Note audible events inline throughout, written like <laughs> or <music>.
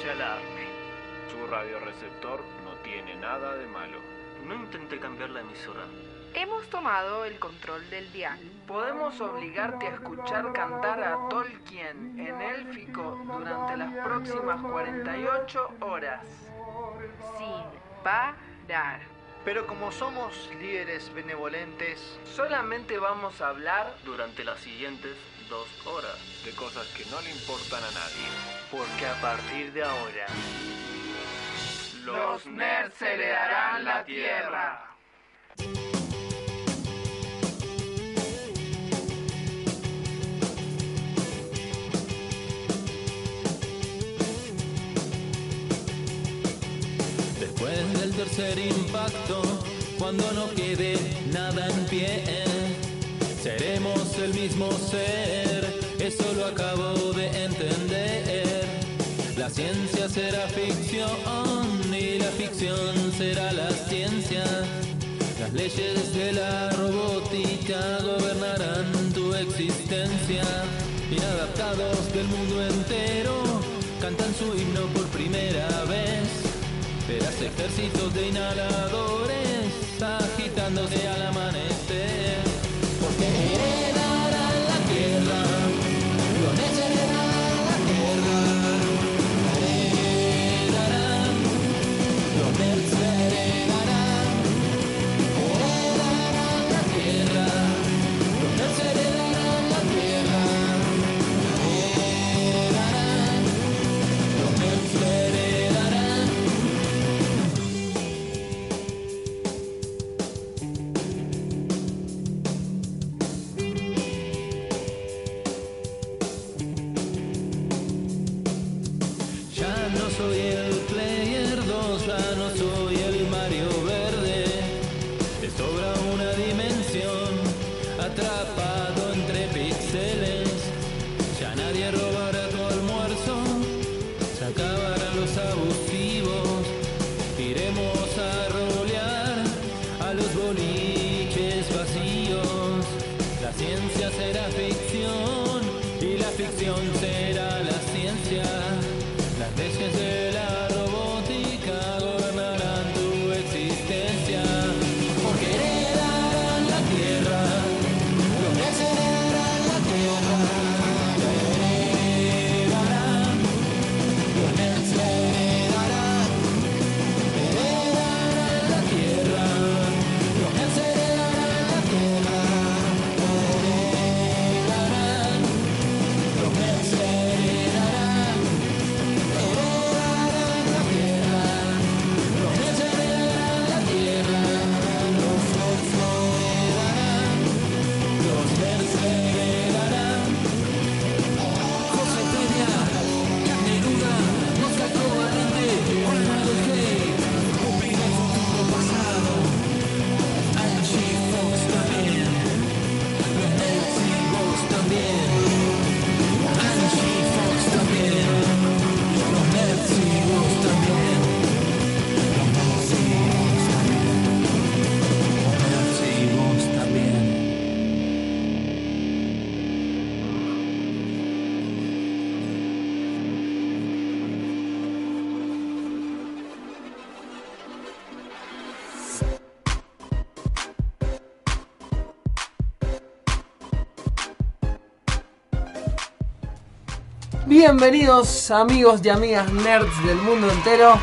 se alarme. Su radioreceptor no tiene nada de malo. No intenté cambiar la emisora. Hemos tomado el control del dial. Podemos obligarte a escuchar cantar a Tolkien en élfico durante las próximas 48 horas. Sin parar. Pero como somos líderes benevolentes, solamente vamos a hablar durante las siguientes dos horas de cosas que no le importan a nadie. Porque a partir de ahora, los nerds heredarán la tierra. Tercer impacto, cuando no quede nada en pie, seremos el mismo ser, eso lo acabo de entender. La ciencia será ficción y la ficción será la ciencia. Las leyes de la robótica gobernarán tu existencia. Inadaptados del mundo entero cantan su himno por primera vez. Verás ejércitos de inhaladores agitándose al amanecer. Bienvenidos amigos y amigas nerds del mundo entero.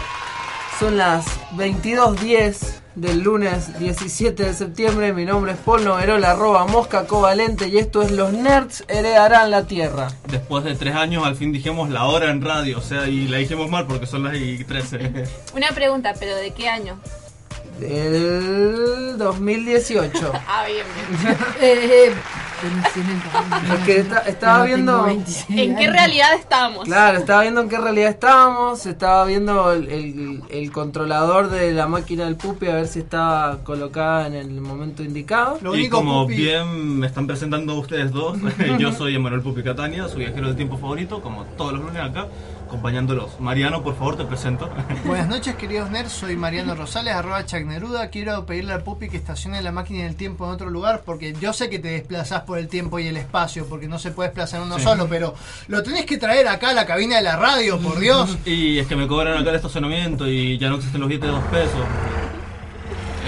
Son las 22.10 del lunes 17 de septiembre. Mi nombre es Paul Noverola, arroba mosca covalente y esto es Los Nerds heredarán la Tierra. Después de tres años al fin dijimos la hora en radio, o sea, y la dijimos mal porque son las y 13. <laughs> Una pregunta, pero ¿de qué año? Del 2018. <laughs> Ah, bien, bien. <laughs> Eh, Es que estaba viendo... ¿En qué realidad estamos? Claro, estaba viendo en qué realidad estábamos, estaba viendo el, el- el controlador de la máquina del pupi a ver si estaba colocada en el momento indicado. y como bien me están presentando ustedes dos, <laughs> yo soy Emanuel Pupi Catania, su viajero del tiempo favorito, como todos los lunes acá, acompañándolos. Mariano, por favor, te presento. Buenas noches, queridos nerds. Soy Mariano Rosales, arroba Chuck Neruda. Quiero pedirle al Pupi que estacione la máquina del tiempo en otro lugar porque yo sé que te desplazás por el tiempo y el espacio, porque no se puede desplazar uno Sí. solo, pero lo tenés que traer acá a la cabina de la radio, por Dios. <laughs> Y es que me cobran acá el estacionamiento y ya no existen los billetes de dos pesos.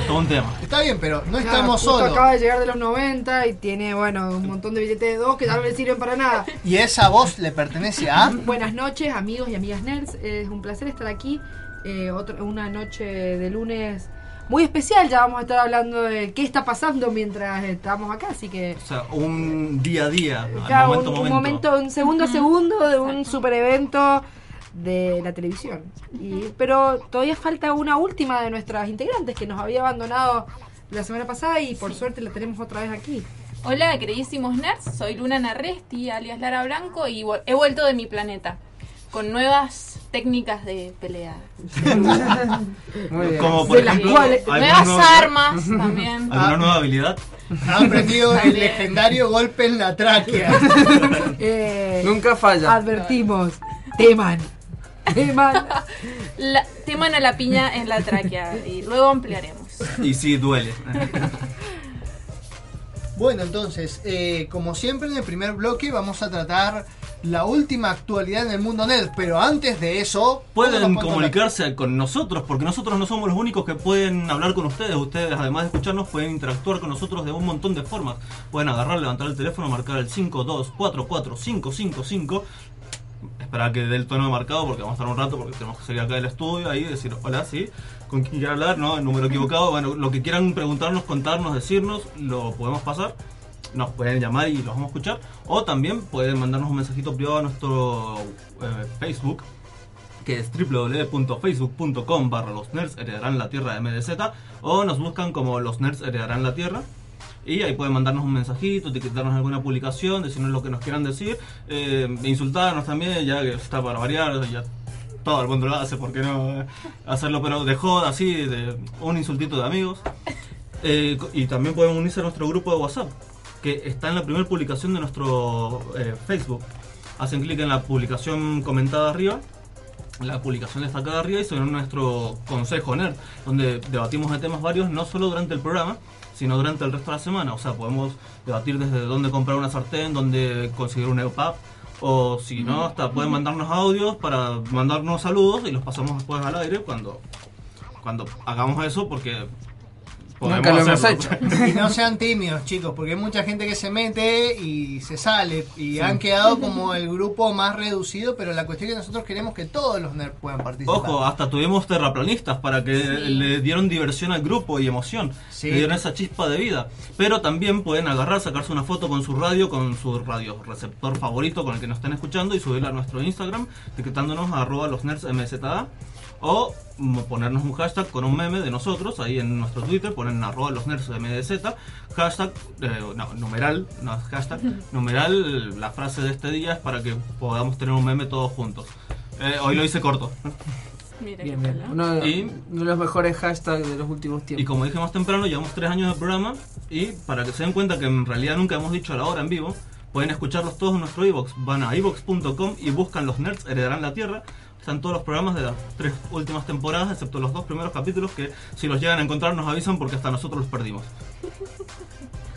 Todo un tema. Está bien, pero no Claro, estamos solos. acaba de llegar de los 90 y tiene, bueno, un montón de billetes de dos que ya no le sirven para nada. Y esa voz le pertenece a... <laughs> Buenas noches, amigos y amigas nerds. Es un placer estar aquí. Eh, otro- una noche de lunes muy especial. Ya vamos a estar hablando de qué está pasando mientras estamos acá. Así que, O sea, un día a día, al claro, momento un, a un momento. momento, un segundo a segundo de un super evento de la televisión. Y, pero todavía falta una última de nuestras integrantes que nos había abandonado la semana pasada y por suerte la tenemos otra vez aquí. Hola, queridísimos nerds. Soy Luna Narresti, alias Lara Blanco, y he vuelto de mi planeta con nuevas técnicas de pelea. <laughs> Muy bien. Como por De las ejemplo, cuales- ¿alguna Nuevas nueva- armas <laughs> también. ¿Alguna nueva habilidad? Ha aprendido el legendario golpe en la tráquea. <laughs> Eh, Nunca falla. advertimos, teman. <laughs> La, teman a la piña en la tráquea y luego ampliaremos. Y sí, duele. <laughs> Bueno, entonces, eh, como siempre en el primer bloque vamos a tratar la última actualidad en el mundo nerd, pero antes de eso... Pueden comunicarse con nosotros, porque nosotros no somos los únicos que pueden hablar con ustedes. Ustedes, además de escucharnos, pueden interactuar con nosotros de un montón de formas. Pueden agarrar, levantar el teléfono, marcar el 5244555. Esperar que dé el tono marcado, porque vamos a estar un rato, porque tenemos que salir acá del estudio ahí y decir, hola, sí, con quién quiere hablar, no, el número equivocado. Bueno, lo que quieran preguntarnos, contarnos, decirnos, lo podemos pasar. Nos pueden llamar y los vamos a escuchar. O también pueden mandarnos un mensajito privado a nuestro eh, Facebook, que es www.facebook.com barra los nerds heredarán la tierra de MDZ o nos buscan como los nerds heredarán la tierra y ahí pueden mandarnos un mensajito, etiquetarnos alguna publicación, decirnos lo que nos quieran decir, eh, insultarnos también, ya que está para variar, ya todo el mundo lo hace, ¿por qué no eh, hacerlo? Pero de joda, así, de un insultito de amigos. Eh, y también pueden unirse a nuestro grupo de WhatsApp, que está en la primera publicación de nuestro Facebook. Hacen clic en la publicación comentada arriba, la publicación destacada arriba y ven nuestro consejo nerd, donde debatimos de temas varios, no solo durante el programa, sino durante el resto de la semana. O sea, podemos debatir desde dónde comprar una sartén, dónde conseguir un EUPAP, o si no, hasta pueden mandarnos audios para mandarnos saludos y los pasamos después al aire cuando, cuando hagamos eso, porque Nunca lo hemos hecho. <laughs> Y no sean tímidos, chicos, porque hay mucha gente que se mete y se sale. Y han quedado como el grupo más reducido, pero la cuestión es que nosotros queremos que todos los nerds puedan participar. Ojo, hasta tuvimos terraplanistas para que Sí. le dieron diversión al grupo y emoción. Sí. Le dieron esa chispa de vida. Pero también pueden agarrar, sacarse una foto con su radio, con su radio receptor favorito con el que nos estén escuchando y subirla a nuestro Instagram, etiquetándonos a arroba los nerds MZA. O ponernos un hashtag con un meme de nosotros ahí en nuestro Twitter, ponen arroba los nerds MDZ, hashtag, eh, no, numeral, no es hashtag, <laughs> numeral, la frase de este día es para que podamos tener un meme todos juntos. Eh, hoy lo hice corto. <laughs> Mira Bien, bien. Uno, de- Y- uno de los mejores hashtags de los últimos Y tiempos. como dije más temprano, llevamos tres años de programa y para que se den cuenta que en realidad nunca hemos dicho a la hora en vivo, pueden escucharlos todos en nuestro iBox. Van a iBox.com y buscan Los Nerds Heredarán la Tierra. Están todos los programas de las tres últimas temporadas, excepto los dos primeros capítulos que si los llegan a encontrar nos avisan porque hasta nosotros los perdimos.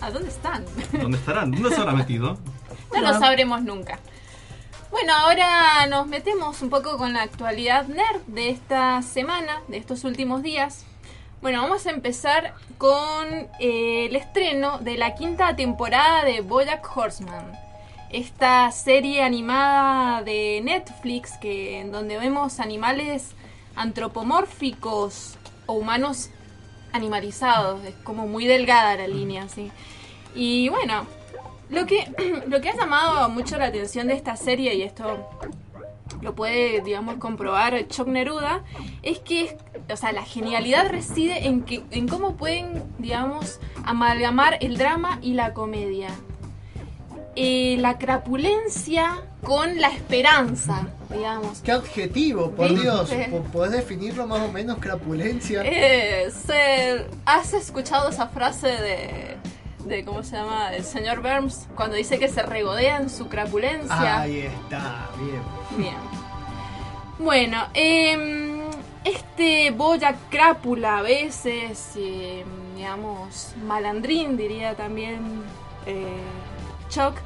¿A dónde están? ¿Dónde estarán? ¿Dónde se habrá metido? No lo sabremos nunca. Bueno, ahora nos metemos un poco con la actualidad nerd de esta semana, de estos últimos días. Bueno, vamos a empezar con eh, el estreno de la quinta temporada de Bojack Horseman. Esta serie animada de Netflix que en donde vemos animales antropomórficos o humanos animalizados, es como muy delgada la línea, sí. Y bueno, lo que, <clears throat> lo que ha llamado mucho la atención de esta serie, y esto lo puede, digamos, comprobar Choc Neruda, es que, o sea, la genialidad reside en, que, en cómo pueden, digamos, amalgamar el drama y la comedia. Eh, la crapulencia con la esperanza, digamos. Qué adjetivo, por ¿Viste? Dios. ¿Po- ¿Podés definirlo más o menos, crapulencia? Eh, se- ¿Has escuchado esa frase de, de, ¿cómo se llama? El señor Burns cuando dice que se regodea en su crapulencia? Ahí está, bien. Bien. Bueno, em, este Boya crápula a veces, em, digamos, malandrín diría también Deathstroke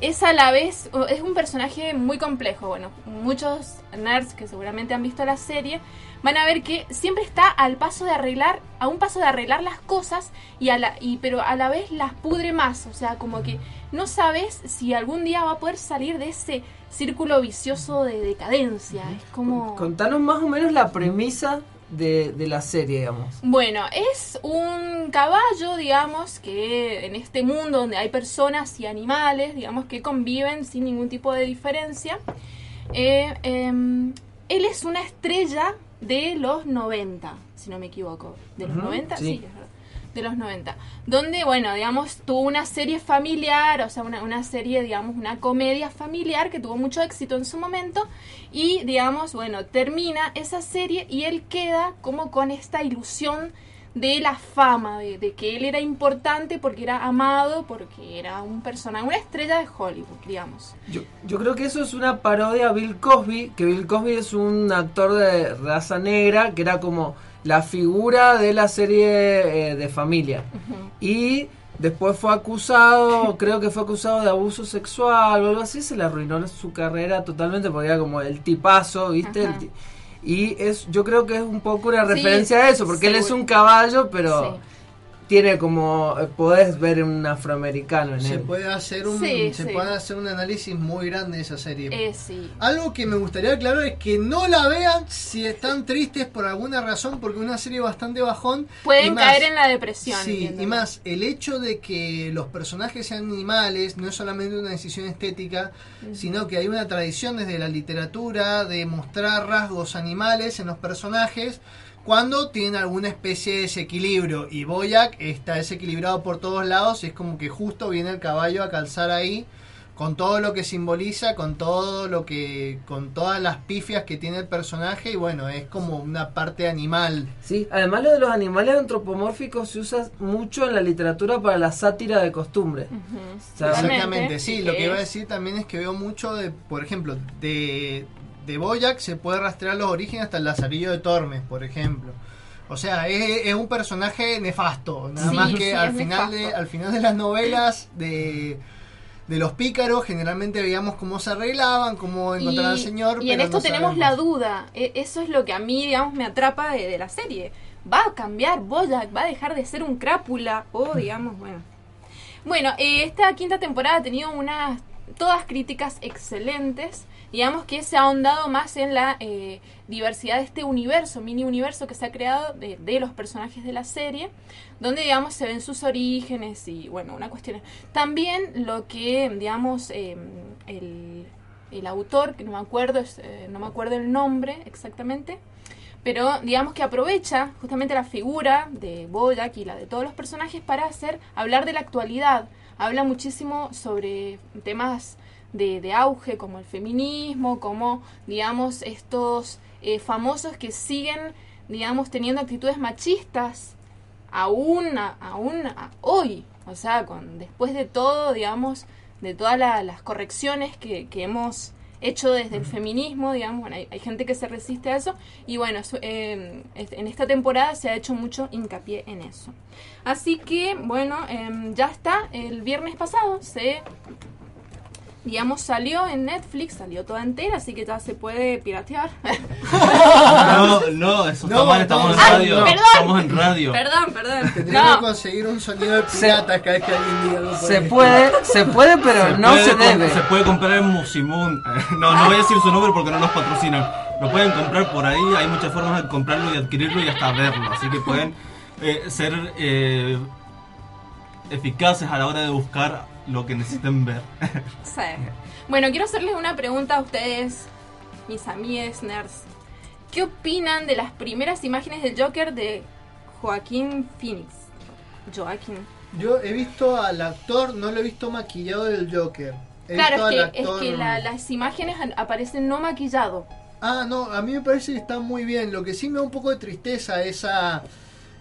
es a la vez, es un personaje muy complejo. Bueno, muchos nerds que seguramente han visto la serie van a ver que siempre está al paso de arreglar, a un paso de arreglar las cosas, y, pero a la vez las pudre más. O sea, como que no sabes si algún día va a poder salir de ese círculo vicioso de decadencia. Es como... Contanos más o menos la premisa de, de la serie, digamos. Bueno, es un caballo, digamos, que en este mundo donde hay personas y animales, digamos, que conviven sin ningún tipo de diferencia, eh, em, él es una estrella de los 90, si no me equivoco. ¿De los Ujú, 90? sí. De los 90. Donde, bueno, digamos, tuvo una serie familiar, o sea, una, una serie, digamos, una comedia familiar que tuvo mucho éxito en su momento. Y, digamos, bueno, termina esa serie y él queda como con esta ilusión de la fama, de, que él era importante porque era amado, porque era un personaje, una estrella de Hollywood, digamos. Yo, yo creo que eso es una parodia a Bill Cosby, que Bill Cosby es un actor de raza negra, que era como la figura de la serie eh, de familia. Y después fue acusado, <laughs> creo que fue acusado de abuso sexual o algo así, se le arruinó su carrera totalmente porque era como el tipazo, ¿viste? El y es yo creo que es un poco una Sí, referencia a eso, porque él es un caballo, pero Sí. Tiene como, eh, podés ver un afroamericano en Se él. puede hacer un Sí, se sí. puede hacer un análisis muy grande de esa serie. Eh, sí. Algo que me gustaría aclarar es que no la vean si están tristes por alguna razón, porque es una serie bastante bajón. y Pueden más- caer en la depresión. Sí, y más, el hecho de que los personajes sean animales no es solamente una decisión estética, sino que hay una tradición desde la literatura de mostrar rasgos animales en los personajes cuando tienen alguna especie de desequilibrio. Y Boyac está desequilibrado por todos lados y es como que justo viene el caballo a calzar ahí con todo lo que simboliza, con todo lo que, con todas las pifias que tiene el personaje y bueno, es como una parte animal. Sí, además lo de los animales antropomórficos se usa mucho en la literatura para la sátira de costumbre. Exactamente, sí. Lo que iba a decir también es que veo mucho de, por ejemplo, de, de Boyac se puede rastrear los orígenes hasta el Lazarillo de Tormes, por ejemplo. O sea, es, es un personaje nefasto. Nada Sí, más que sí, al final de, al final de las novelas de, de los pícaros, generalmente veíamos cómo se arreglaban, cómo encontraban al señor. y en esto no tenemos sabemos. la duda. E- Eso es lo que a mí, digamos, me atrapa de, de la serie. ¿Va a cambiar Bojack? ¿Va a dejar de ser un crápula? O, digamos, bueno. Bueno, eh, esta quinta temporada ha tenido unas todas críticas excelentes. Digamos que se ha ahondado más en la eh, diversidad de este universo, mini universo que se ha creado de, de los personajes de la serie, donde, digamos, se ven sus orígenes y, bueno, una cuestión. También lo que, digamos, eh, el, el autor, que no me acuerdo, es, eh, no me acuerdo el nombre exactamente, pero digamos que aprovecha justamente la figura de Boyack y la de todos los personajes para hacer hablar de la actualidad. Habla muchísimo sobre temas de, de auge como el feminismo, como digamos estos eh, famosos que siguen digamos teniendo actitudes machistas aún a- aún a- hoy, o sea, con después de todo, digamos, de todas la- las correcciones que, que hemos hecho desde el feminismo, digamos, bueno, hay, hay gente que se resiste a eso. Y bueno, eh, es- en esta temporada se ha hecho mucho hincapié en eso. Así que, bueno, em, ya está, el viernes pasado se, digamos, salió en Netflix, salió toda entera, así que ya se puede piratear. <laughs> No, no, eso está mal, estamos en radio. Perdón. Estamos en radio. perdón, perdón. Tendríamos No. que conseguir un sonido de pirata cada vez que alguien diga algo Se puede, se puede, pero no puede se debe. Se puede comprar en Musimun. <laughs> No, no voy a decir su nombre porque no nos patrocinan. Lo pueden comprar por ahí, hay muchas formas de comprarlo y adquirirlo y hasta verlo. Así que pueden eh, ser eh, eficaces a la hora de buscar lo que necesiten ver. <laughs> Sí. Bueno, quiero hacerles una pregunta a ustedes, mis amigues nerds. ¿Qué opinan de las primeras imágenes del Joker de Joaquín Phoenix? Joaquín. Yo he visto al actor, no lo he visto maquillado del Joker. He Claro, es que, es que la- las imágenes aparecen no maquillado. Ah, no, a mí me parece que está muy bien. Lo que sí me da un poco de tristeza esa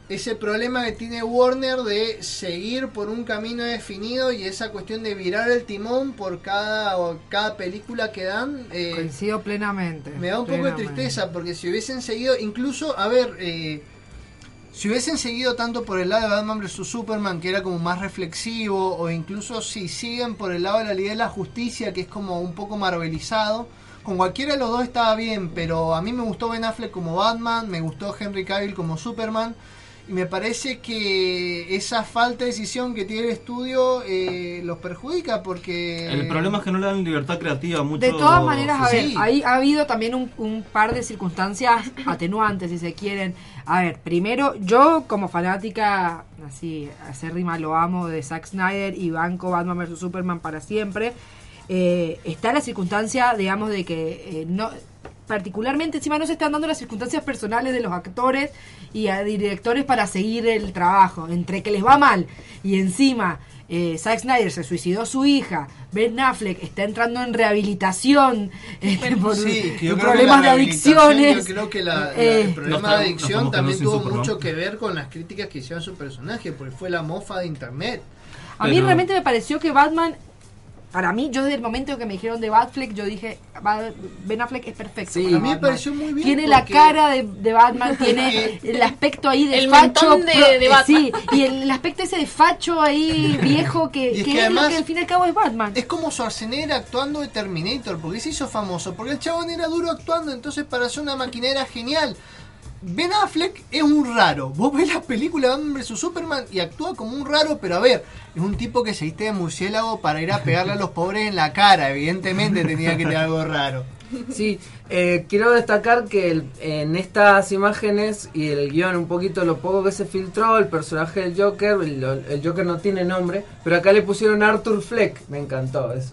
ese problema que tiene Warner de seguir por un camino definido y esa cuestión de virar el timón por cada o cada película que dan. eh, Coincido plenamente. me da un poco de tristeza porque si hubiesen seguido, incluso, a ver, eh, Si hubiesen seguido tanto por el lado de Batman vs Superman, que era como más reflexivo, o incluso si siguen por el lado de la Liga de la Justicia, que es como un poco marvelizado, con cualquiera de los dos estaba bien, pero a mí me gustó Ben Affleck como Batman, me gustó Henry Cavill como Superman, y me parece que esa falta de decisión que tiene el estudio eh, los perjudica porque... El problema es que no le dan libertad creativa mucho. De todas maneras, a ver, Sí. ahí ha habido también un, un par de circunstancias <coughs> atenuantes, si se quieren. A ver, primero, yo como fanática, así, acérrima lo amo, de Zack Snyder y banco Batman vs. Superman para siempre, eh, está la circunstancia, digamos, de que eh, no particularmente encima no se están dando las circunstancias personales de los actores y a directores para seguir el trabajo entre que les va mal y encima eh, Zack Snyder se suicidó su hija Ben Affleck está entrando en rehabilitación este, por Sí, yo problemas de adicciones Yo creo que la- la- Eh, el problema de adicción también tuvo Superman. mucho que ver con las críticas que hicieron a su personaje, porque fue la mofa de internet. a mí realmente me pareció que Batman para mí, yo desde el momento que me dijeron de Batfleck, yo dije, "Ba- Ben Affleck es perfecto. Sí, para a mí me Batman". pareció muy bien. Tiene la cara de, de Batman, <laughs> tiene el aspecto ahí de El facho. de- pro- de Batman. Sí, y el, el aspecto ese de facho ahí <laughs> viejo que, es que que es lo además- que al fin y al cabo es Batman. Es como Schwarzenegger actuando de Terminator, porque se hizo famoso, porque el chabón era duro actuando, entonces para hacer una maquinera genial. Ben Affleck es un raro. Vos ves la película de Batman vs Superman y actúa como un raro, pero a ver, es un tipo que se viste de murciélago para ir a pegarle a los pobres en la cara. Evidentemente tenía que tener algo raro. Sí, eh, quiero destacar que el- en estas imágenes y el guion, un poquito lo poco que se filtró, el personaje del Joker, el, el Joker no tiene nombre, pero acá le pusieron Arthur Fleck, me encantó eso.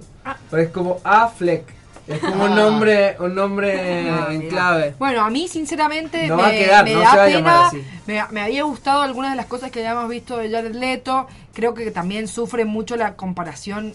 Pero es como A Fleck, es como un Ah. nombre, un nombre Ah, en clave. Bueno, a mí sinceramente No me, va a quedar, me no da se va a llamar pena, así. me, me había gustado algunas de las cosas que habíamos visto de Jared Leto, creo que también sufre mucho la comparación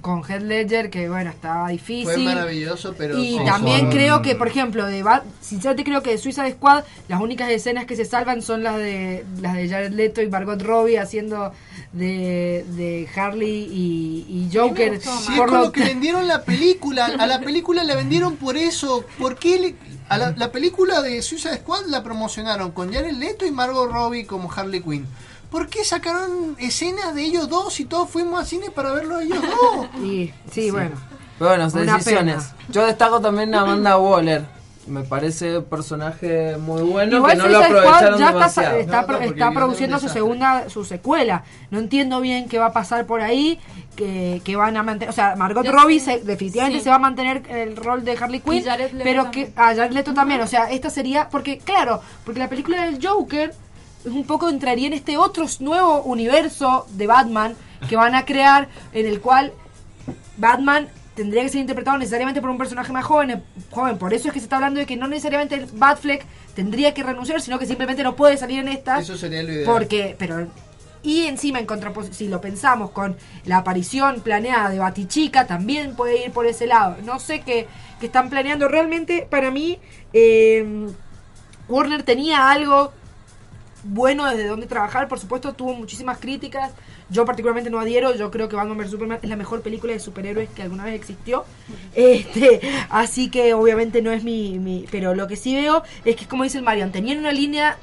con Heath Ledger, que bueno, estaba difícil. Fue maravilloso, pero... Y también creo que, por ejemplo, de Bat- sinceramente creo que de Suicide Squad, las únicas escenas que se salvan son las de las de Jared Leto y Margot Robbie haciendo de, de Harley y, y Joker. Sí, es Por con lo que vendieron la película. A la película la vendieron por eso. ¿Por qué le- a la, la película de Suicide Squad la promocionaron con Jared Leto y Margot Robbie como Harley Quinn? ¿Por qué sacaron escenas de ellos dos y todos fuimos al cine para verlo a ellos dos? <laughs> Sí, sí, bueno. Pero bueno, decisiones. pena. Yo destaco también a Amanda Waller. Me parece un personaje muy bueno Igual que no lo aprovecharon ya está, demasiado. está, No, no, produciendo su segunda, su secuela. No entiendo bien qué va a pasar por ahí, que, que van a mantener, o sea, Margot Yo- Robbie se- definitivamente sí. se va a mantener el rol de Harley Quinn, pero que a Jared Leto también, o sea, esta sería, porque claro, porque la película del Joker es un poco entraría en este otro nuevo universo de Batman que van a crear, en el cual Batman tendría que ser interpretado necesariamente por un personaje más joven, eh, joven. Por eso es que se está hablando de que no necesariamente el Batfleck tendría que renunciar, sino que simplemente no puede salir en estas. Eso sería lo ideal. Porque, pero y encima en contraposición, si lo pensamos con la aparición planeada de Batichica, también puede ir por ese lado. No sé qué, qué están planeando. Realmente, para mí, eh, Warner tenía algo bueno desde donde trabajar. Por supuesto, tuvo muchísimas críticas. Yo particularmente no adhiero. Yo creo que Batman vs Superman es la mejor película de superhéroes que alguna vez existió. Este, así que obviamente no es mi, mi- Pero lo que sí veo es que, como dice el Marion, tenían una línea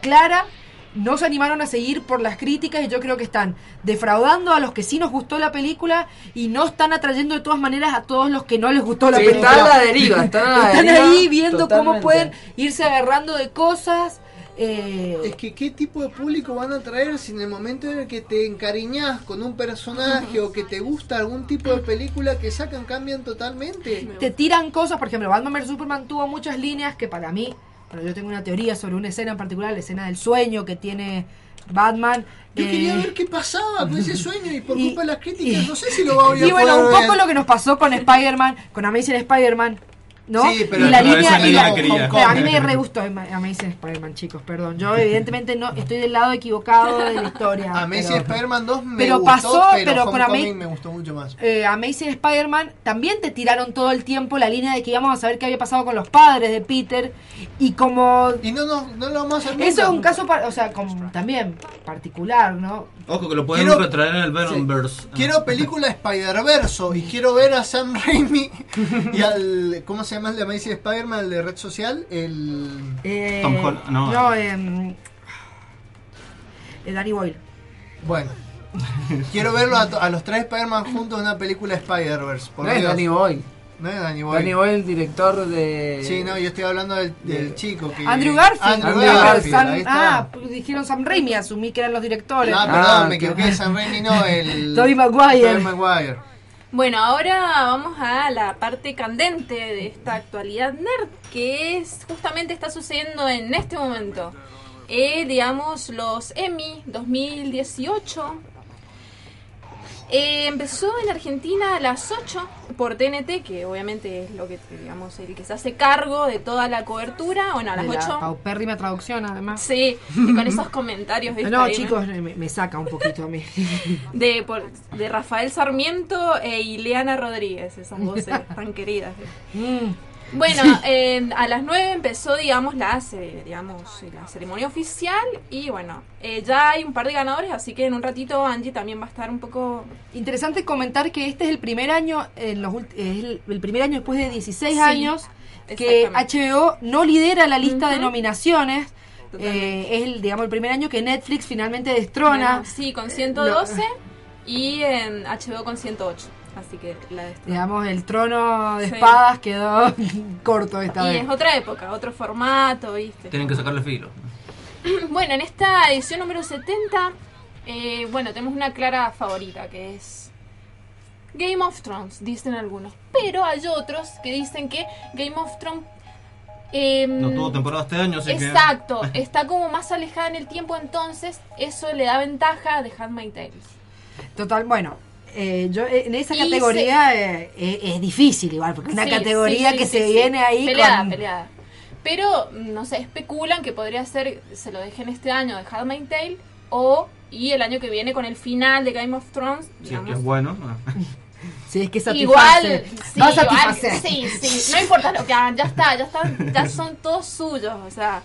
clara. No se animaron a seguir por las críticas y yo creo que están defraudando a los que sí nos gustó la película y no están atrayendo de todas maneras a todos los que no les gustó la Sí, película. están a la deriva, están a la Están deriva ahí viendo cómo totalmente. pueden irse agarrando de cosas. Eh, Es que qué tipo de público van a traer si en el momento en el que te encariñas con un personaje o que te gusta algún tipo de película que sacan cambian totalmente. te tiran cosas, por ejemplo, Batman vs Superman tuvo muchas líneas que para mí, bueno, yo tengo una teoría sobre una escena en particular, la escena del sueño que tiene Batman. Yo eh, quería ver qué pasaba con ese sueño y por <laughs> y- culpa de las críticas y- no sé si lo voy a Y bueno, un ver. poco lo que nos pasó con Spider-Man, con Amazing Spider-Man, ¿no? Sí, pero y la línea, y la- pero a mí me re gustó Ama- Amazing Spider-Man, chicos, perdón. Yo evidentemente no estoy del lado equivocado de la historia. <laughs> A Messi pero- Spider-Man 2 me pero gustó, pasó, pero, pero con me gustó mucho más. eh, Amazing Spider-Man también te tiraron todo el tiempo la línea de que íbamos a saber qué había pasado con los padres de Peter y como Y no, no, no lo vamos a hacer eso nunca. es un caso o sea como también particular no Ojo que lo pueden Quiero- retraer en el Venomverse. Quiero película Spider-Verso y quiero ver a Sam Raimi <laughs> y al. ¿Cómo se llama el de Amazing Spider-Man? El de Red Social. El. Eh, Tom Holland, no. em, Eh, Danny Boyle. Bueno. Quiero verlo a, a los tres Spider-Man juntos en una película Spider-Verse. No es. Danny Boy. No es Danny Boyle. Danny Boy, el director de. Sí, no, yo estoy hablando del, del chico que... Andrew Garfield. Andrew Andrew Garfield, Sam- ahí está. ah, pues dijeron Sam Raimi, asumí que eran los directores. Ah, Ah, perdón, me qué equivoqué de San Raimi, no, <laughs> el... Tobey Maguire. Tobey Maguire. Bueno, ahora vamos a la parte candente de esta actualidad nerd, que es justamente está sucediendo en este momento. Eh, digamos, los Emmy 2018. Eh, empezó en Argentina a las 8 por TNT, que obviamente es lo que, digamos, el que se hace cargo de toda la cobertura. Bueno, a las De la 8. paupérrima traducción, además. Sí, y con esos comentarios. ¿viste? <laughs> No, Ahí, chicos, me, me saca un poquito a mí. <laughs> de, por- de Rafael Sarmiento e Ileana Rodríguez, esas voces <laughs> tan queridas. Mm. Bueno, eh, a las 9 empezó, digamos, la, digamos, la ceremonia oficial y bueno, eh, ya hay un par de ganadores, así que en un ratito Angie también va a estar un poco... Interesante comentar que este es el primer año, en los es el, el primer año después de 16 Sí, años, que. HBO no lidera la lista de nominaciones. Eh, es el, digamos, el primer año que Netflix finalmente destrona. Bueno, sí, con 112 y en HBO con 108, así que la. Digamos, el trono de Sí. espadas quedó <laughs> corto esta Y vez. es otra época, otro formato, ¿viste? Tienen que sacarle filo. <clears throat> Bueno, en esta edición número 70, eh, bueno, tenemos una clara favorita que es Game of Thrones, dicen algunos. Pero hay otros que dicen que Game of Thrones... eh, No tuvo temporada este año, así que. Exacto, <laughs> está como más alejada en el tiempo, entonces eso le da ventaja de Handmaid's Tale. Total, bueno. Eh, yo eh, en esa categoría eh, eh, es difícil igual, porque es una Sí, categoría sí, que sí, se sí. viene ahí peleada, con... peleada. Pero, no sé, especulan que podría ser, se lo dejen este año de Handmaid's Tale o y el año que viene con el final de Game of Thrones, Sí, digamos, que es bueno. Sí, es que Igual, satisface. sí, Va a igual, satisfacer. sí, sí, no importa lo que hagan, ya está, ya están, ya son todos suyos, o sea.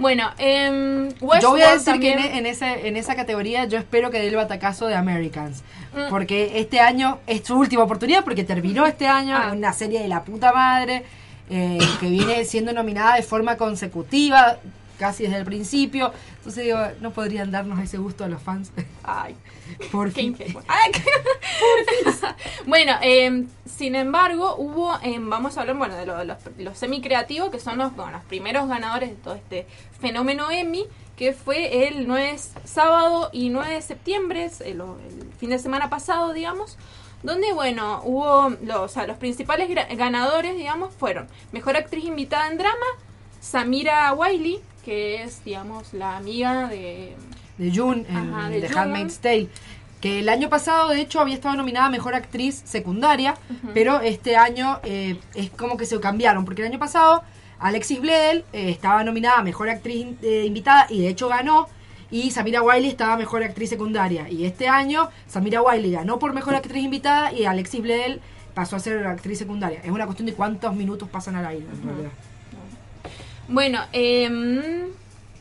Bueno, eh, Yo voy a decir que en, en ese, en esa categoría yo espero que dé el batacazo de Americans. Mm. Porque este año es su última oportunidad, porque terminó este año Ah. una serie de la puta madre, eh, que viene siendo nominada de forma consecutiva, casi desde el principio. Entonces digo, no podrían darnos ese gusto a los fans. Ay, <laughs> Por qué fin. <laughs> bueno, eh, sin embargo, hubo, eh, vamos a hablar, bueno, de lo- los, los semi-creativos, que son los, bueno, los primeros ganadores de todo este fenómeno Emmy, que fue el 9 sábado y 9 de septiembre, el, el fin de semana pasado, digamos, donde, bueno, hubo, los, o sea, los principales ganadores, digamos, fueron Mejor Actriz Invitada en Drama, Samira Wiley, que es, digamos, la amiga de... de June en Ajá, de The June. Handmaid's Tale. Que el año pasado, de hecho, había estado nominada a Mejor Actriz Secundaria, pero este año eh, es como que se cambiaron, porque el año pasado Alexis Bledel eh, estaba nominada a Mejor Actriz eh, Invitada y de hecho ganó, y Samira Wiley estaba Mejor Actriz Secundaria. Y este año Samira Wiley ganó por Mejor Actriz Invitada y Alexis Bledel pasó a ser actriz secundaria. Es una cuestión de cuántos minutos pasan al aire, en realidad. Bueno, em,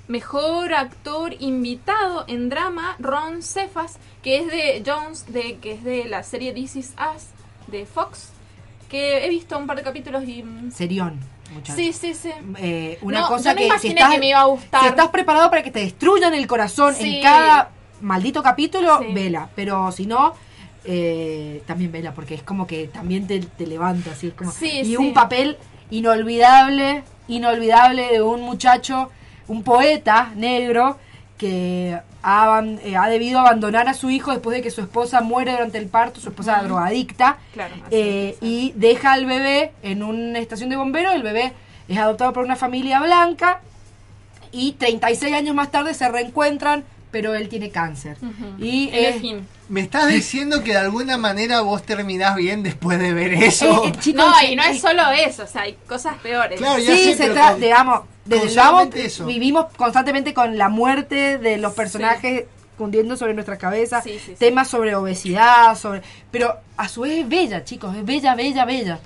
mejor actor invitado en drama, Ron Cephas, que es de Jones, de, que es de la serie This Is Us de Fox, que he visto un par de capítulos y... mm, Serión, muchachos. Sí, sí, sí. eh, una No, cosa yo que si estás, que me iba a gustar. si estás preparado para que te destruyan el corazón Sí. en cada maldito capítulo, Sí. vela. Pero si no, eh, también vela, porque es como que también te, te levanta, así es como Sí, y un papel inolvidable, inolvidable de un muchacho, un poeta negro que ha, eh, ha debido abandonar a su hijo después de que su esposa muere durante el parto, su esposa drogadicta, Claro, eh, y deja al bebé en una estación de bomberos. El bebé es adoptado por una familia blanca y 36 años más tarde se reencuentran, pero él tiene cáncer. Y. ¿Me estás diciendo que de alguna manera vos terminás bien después de ver eso? Eh, eh, chicos, No, eh, y no es eh, solo eso, o sea, hay cosas peores. Claro, ya Sí, sé, se trata, digamos, desde eso. vivimos constantemente con la muerte de los personajes cundiendo sobre nuestras cabezas, Sí, sí, sí. temas sobre obesidad, sobre pero a su vez es bella, chicos, es bella, bella, bella.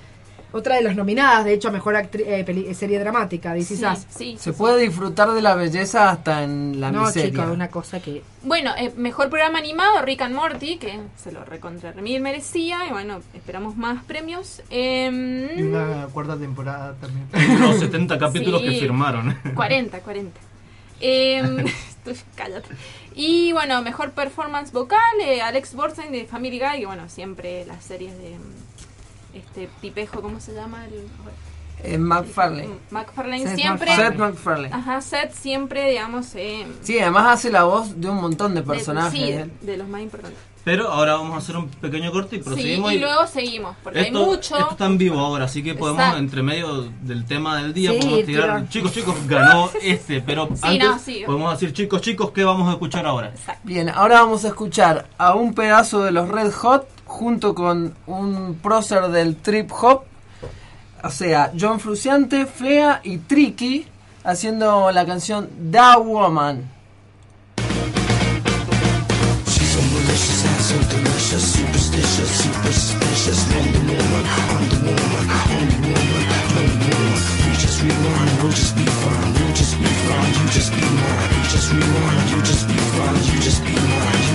Otra de las nominadas, de hecho, a mejor actri- eh, peli- serie dramática, Is Sí, sí, Se sí, puede disfrutar de la belleza hasta en la no, miseria. chicos, una cosa que Bueno, eh, mejor programa animado, Rick and Morty, que se lo recontra merecía. Y bueno, esperamos más premios. Em, Y una cuarta temporada también. Los 70 capítulos Sí. que firmaron. 40, 40. Em, <laughs> <laughs> Cállate. Y bueno, mejor performance vocal, eh, Alex Borstein de Family Guy, que bueno, siempre las series de este tipejo, ¿cómo se llama? El, Eh, McFarlane. McFarlane Seth siempre. Seth MacFarlane. Ajá, Seth siempre, digamos, eh, Sí, además hace la voz de un montón de de- personajes. sí, ¿eh? de los más importantes. Pero ahora vamos a hacer un pequeño corte y Sí, proseguimos. y luego seguimos, porque esto, hay mucho. esto está en vivo ahora, así que podemos, Exacto. entre medio del tema del día, Sí, podemos tirar. Chicos, chicos, ganó este, pero <laughs> Sí, antes no, sí. podemos decir, chicos, chicos, ¿qué vamos a escuchar ahora? Exacto. Bien, ahora vamos a escuchar a un pedazo de los Red Hot junto con un prócer del trip hop, o sea, John Fruciante, Flea y Tricky haciendo la canción Da Woman. So delicious, superstitious, super. Lonely woman, I'm woman, only woman, lonely woman. We just rewind, we'll just be fine, we'll just be fine, you just be mine. We just rewind, you just be fine, you just be mine.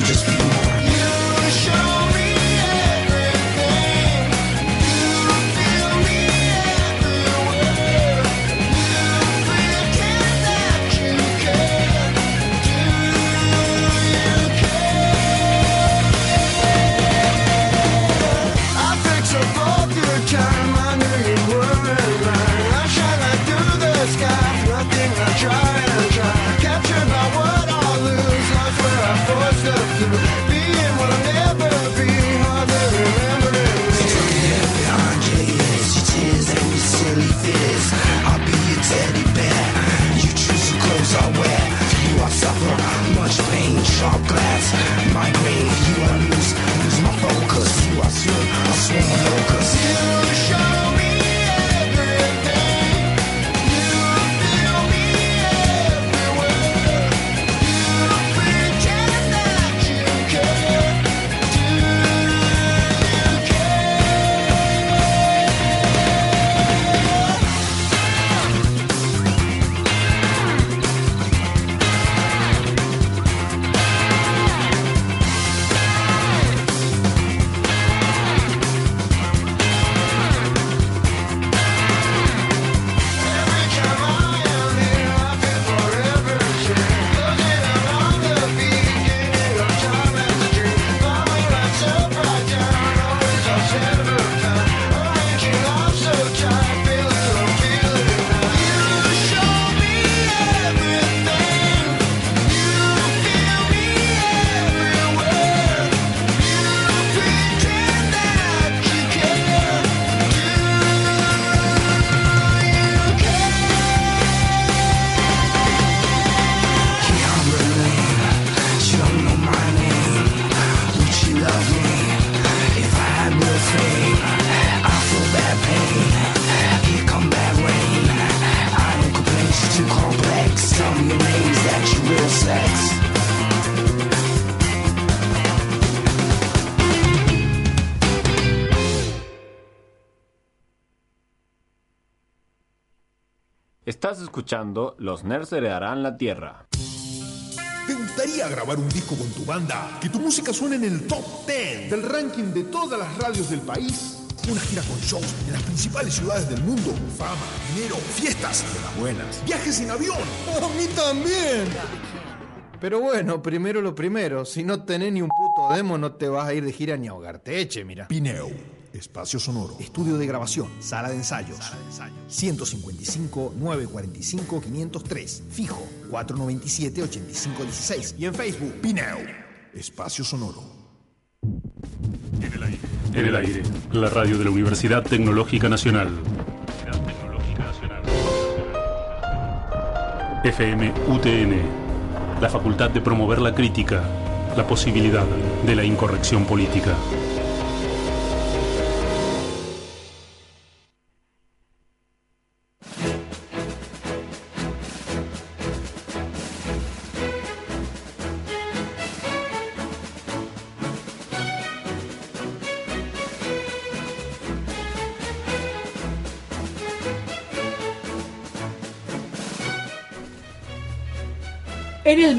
Escuchando Los Nerds heredarán la Tierra. ¿Te gustaría grabar un disco con tu banda? Que tu música suene en el top 10 del ranking de todas las radios del país. Una gira con shows en las principales ciudades del mundo. Fama, dinero, fiestas de las buenas. Viajes en avión. A mí también. Pero bueno, primero lo primero. Si no tenés ni un puto demo, no te vas a ir de gira ni a ahogarte. Eche, mira. Pineo. Espacio sonoro. Estudio de grabación, sala de ensayos. 155 945 503. Fijo 497 8516. Y en Facebook, Pineo. Espacio sonoro. En el aire, la radio de la Universidad Tecnológica Nacional. FM UTN, la facultad de promover la crítica, la posibilidad de la incorrección política.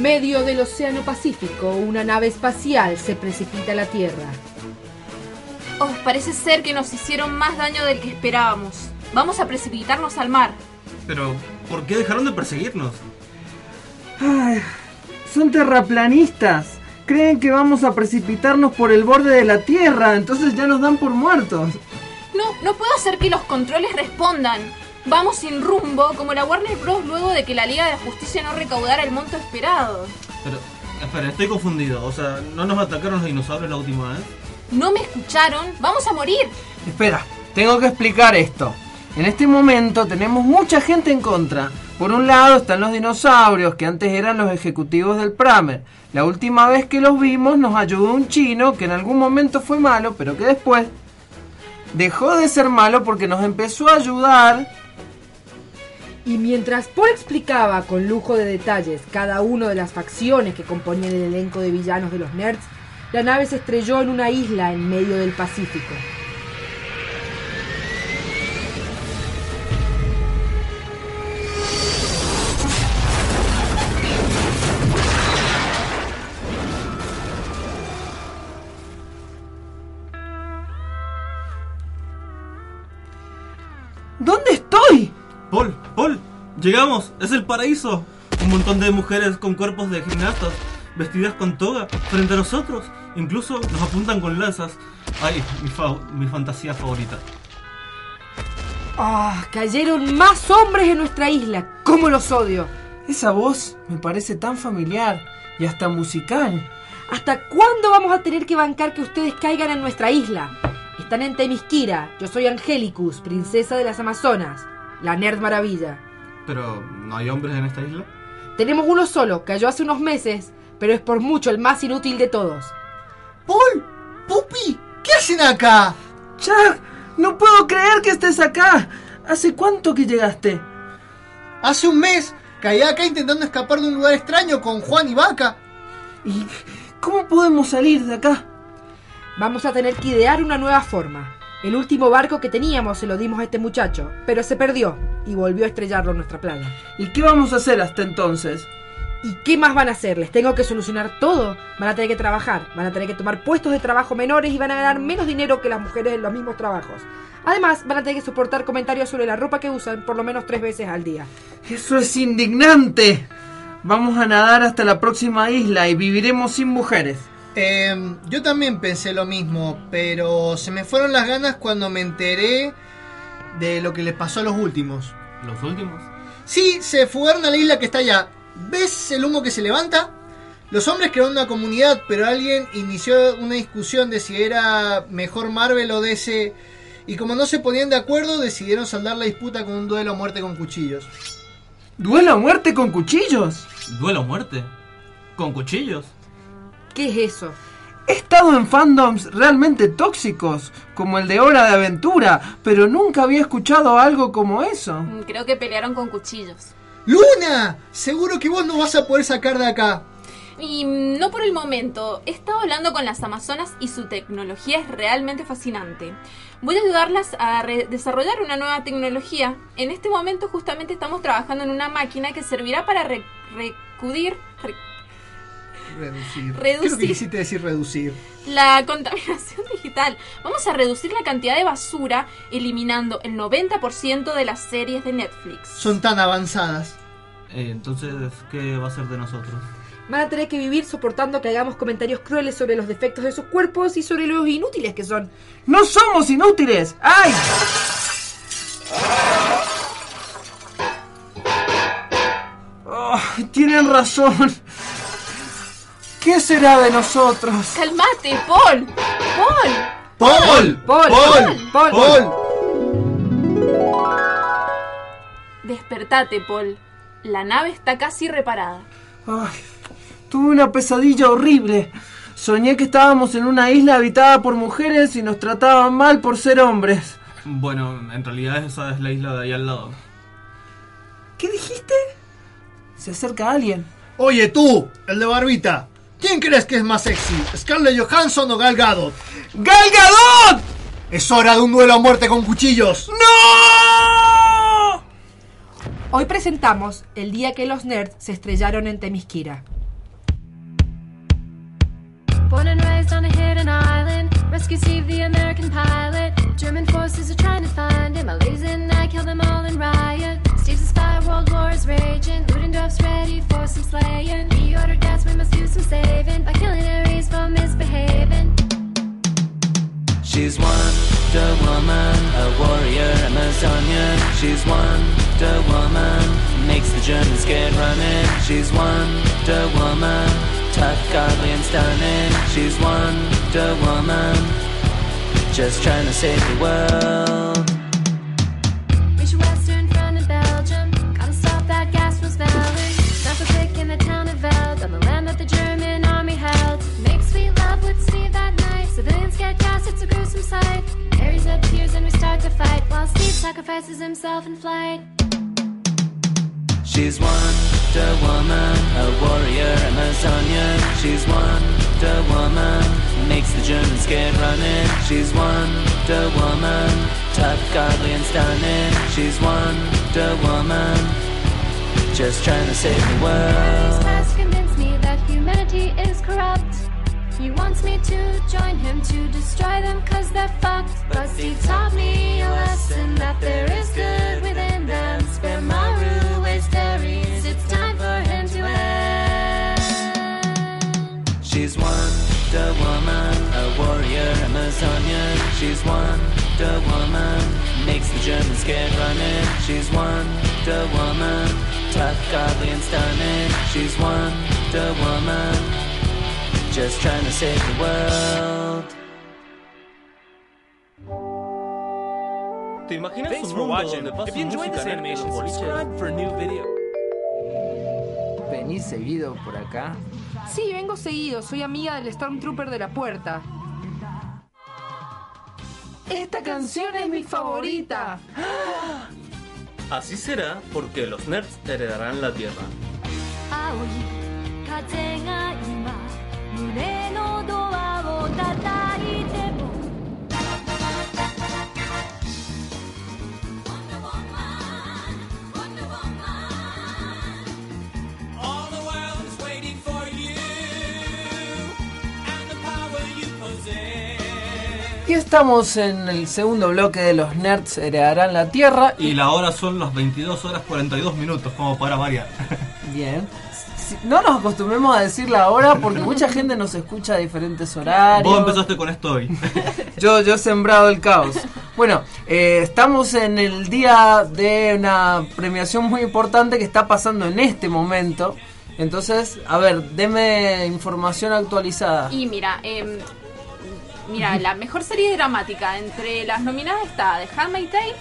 En medio del Océano Pacífico, una nave espacial se precipita a la Tierra. Oh, parece ser que nos hicieron más daño del que esperábamos. Vamos a precipitarnos al mar. Pero, ¿por qué dejaron de perseguirnos? Ay, Son terraplanistas. Creen que vamos a precipitarnos por el borde de la Tierra, entonces ya nos dan por muertos. No, no puedo hacer que los controles respondan. Vamos sin rumbo, como la Warner Bros. luego de que la Liga de la Justicia no recaudara el monto esperado. Pero, espera, estoy confundido. O sea, ¿no nos atacaron los dinosaurios la última vez? ¿No me escucharon? ¡Vamos a morir! Espera, tengo que explicar esto. En este momento tenemos mucha gente en contra. Por un lado están los dinosaurios, que antes eran los ejecutivos del Pramer. La última vez que los vimos nos ayudó un chino que en algún momento fue malo, pero que después dejó de ser malo porque nos empezó a ayudar. Y mientras Paul explicaba con lujo de detalles cada una de las facciones que componían el elenco de villanos de los nerds, la nave se estrelló en una isla en medio del Pacífico. Llegamos, es el paraíso. Un montón de mujeres con cuerpos de gimnastas, vestidas con toga, frente a nosotros. Incluso nos apuntan con lanzas. Ay, mi, fa- mi fantasía favorita. ¡Ah! cayeron más hombres en nuestra isla. ¡Cómo los odio! Esa voz me parece tan familiar y hasta musical. ¿Hasta cuándo vamos a tener que bancar que ustedes caigan en nuestra isla? Están en Temisquira. Yo soy Angelicus, princesa de las Amazonas. La Nerd Maravilla. Pero, ¿no hay hombres en esta isla? Tenemos uno solo, cayó hace unos meses, pero es por mucho el más inútil de todos. ¡Paul! ¡Pupi! ¿Qué hacen acá? Chuck, no puedo creer que estés acá. ¿Hace cuánto que llegaste? Hace un mes caí acá intentando escapar de un lugar extraño con Juan y Vaca. ¿Y cómo podemos salir de acá? Vamos a tener que idear una nueva forma. El último barco que teníamos se lo dimos a este muchacho, pero se perdió y volvió a estrellarlo en nuestra playa. ¿Y qué vamos a hacer hasta entonces? ¿Y qué más van a hacer? ¿Les tengo que solucionar todo? Van a tener que trabajar, van a tener que tomar puestos de trabajo menores y van a ganar menos dinero que las mujeres en los mismos trabajos. Además, van a tener que soportar comentarios sobre la ropa que usan por lo menos tres veces al día. Eso es indignante. Vamos a nadar hasta la próxima isla y viviremos sin mujeres. Eh, yo también pensé lo mismo, pero se me fueron las ganas cuando me enteré de lo que les pasó a los últimos. ¿Los últimos? Sí, se fugaron a la isla que está allá. ¿Ves el humo que se levanta? Los hombres crearon una comunidad, pero alguien inició una discusión de si era mejor Marvel o DC. Y como no se ponían de acuerdo, decidieron saldar la disputa con un duelo a muerte con cuchillos. ¿Duelo a muerte con cuchillos? ¿Duelo a muerte? ¿Con cuchillos? ¿Qué es eso? He estado en fandoms realmente tóxicos, como el de Hora de Aventura, pero nunca había escuchado algo como eso. Mm, Creo que pelearon con cuchillos. ¡Luna! Seguro que vos no vas a poder sacar de acá. Y mm, no por el momento. He estado hablando con las Amazonas y su tecnología es realmente fascinante. Voy a ayudarlas a desarrollar una nueva tecnología. En este momento justamente estamos trabajando en una máquina que servirá para re- recudir re- Reducir. Reducir. Creo que quisiste decir reducir. la <laughs> contaminación digital. Vamos a reducir la cantidad de basura eliminando el 90% de las series de Netflix. Son tan avanzadas. Eh, entonces, ¿qué va a ser de nosotros? Van a tener que vivir soportando que hagamos comentarios crueles sobre los defectos de sus cuerpos y sobre los inútiles que son. ¡No somos inútiles! ¡Ay! Oh, tienen razón. ¿Qué será de nosotros? ¡Calmate, Paul! ¡Paul! ¡Paul! ¡Paul! ¡Paul! ¡Paul! Despertate, Paul. La nave está casi reparada. Ay, tuve una pesadilla horrible. Soñé que estábamos en una isla habitada por mujeres y nos trataban mal por ser hombres. Bueno, en realidad esa es la isla de ahí al lado. ¿Qué dijiste? Se acerca alguien. Oye tú, el de barbita. ¿Quién crees que es más sexy? ¿Scarlett Johansson o Gal Gadot? ¡Gal Gadot! Es hora de un duelo a muerte con cuchillos. ¡No! Hoy presentamos el día que los nerds se estrellaron en Temisquira. Born and raised on a hidden island, rescue Steve the American pilot. German forces are trying to find him. A lazy night killed them all in riot. world war's raging. Ludendorff's ready for some slaying. We order death, we must do some saving by killing Aries for misbehaving. She's Wonder Woman, a warrior Amazonian. She's Wonder Woman, makes the Germans get running. She's Wonder Woman, tough, godly, and stunning. She's Wonder Woman, just trying to save the world. We should with Steve that night. Civilians get gas, it's a gruesome sight. Aries appears and we start to fight, while Steve sacrifices himself in flight. She's Wonder Woman, a warrior Amazonian. She's Wonder Woman, makes the Germans get running. She's Wonder Woman, tough, godly, and stunning. She's Wonder Woman, just trying to save the world. past convinced me that humanity is corrupt. He wants me to join him to destroy them cause they're fucked. But Steve taught me a lesson that there is good within them. Spare Maru, waste Aries, it's time for him to end. She's Wonder Woman, a warrior Amazonian. She's Wonder Woman, makes the Germans get running. She's Wonder Woman, tough, godly, and stunning. She's Wonder Woman, just trying to save the world. ¿Te imaginas Thanks for watching. If you enjoyed this animation, subscribe for a new video. ¿Venís seguido por acá? Sí, vengo seguido. Soy amiga del Stormtrooper de la puerta. Esta canción es mi favorita. Así será porque los nerds heredarán la tierra. Y estamos en el segundo bloque de los nerds heredarán la tierra. Y la hora son las 22 horas 42 minutos, como para variar. Bien. No nos acostumbremos a decir la hora porque mucha gente nos escucha a diferentes horarios. Vos empezaste con esto hoy. <laughs> Yo, yo he sembrado el caos. Bueno, eh, estamos en el día de una premiación muy importante que está pasando en este momento. Entonces, a ver, deme información actualizada. Y mira, em, mira, <laughs> la mejor serie dramática entre las nominadas está The Handmaid's Tale,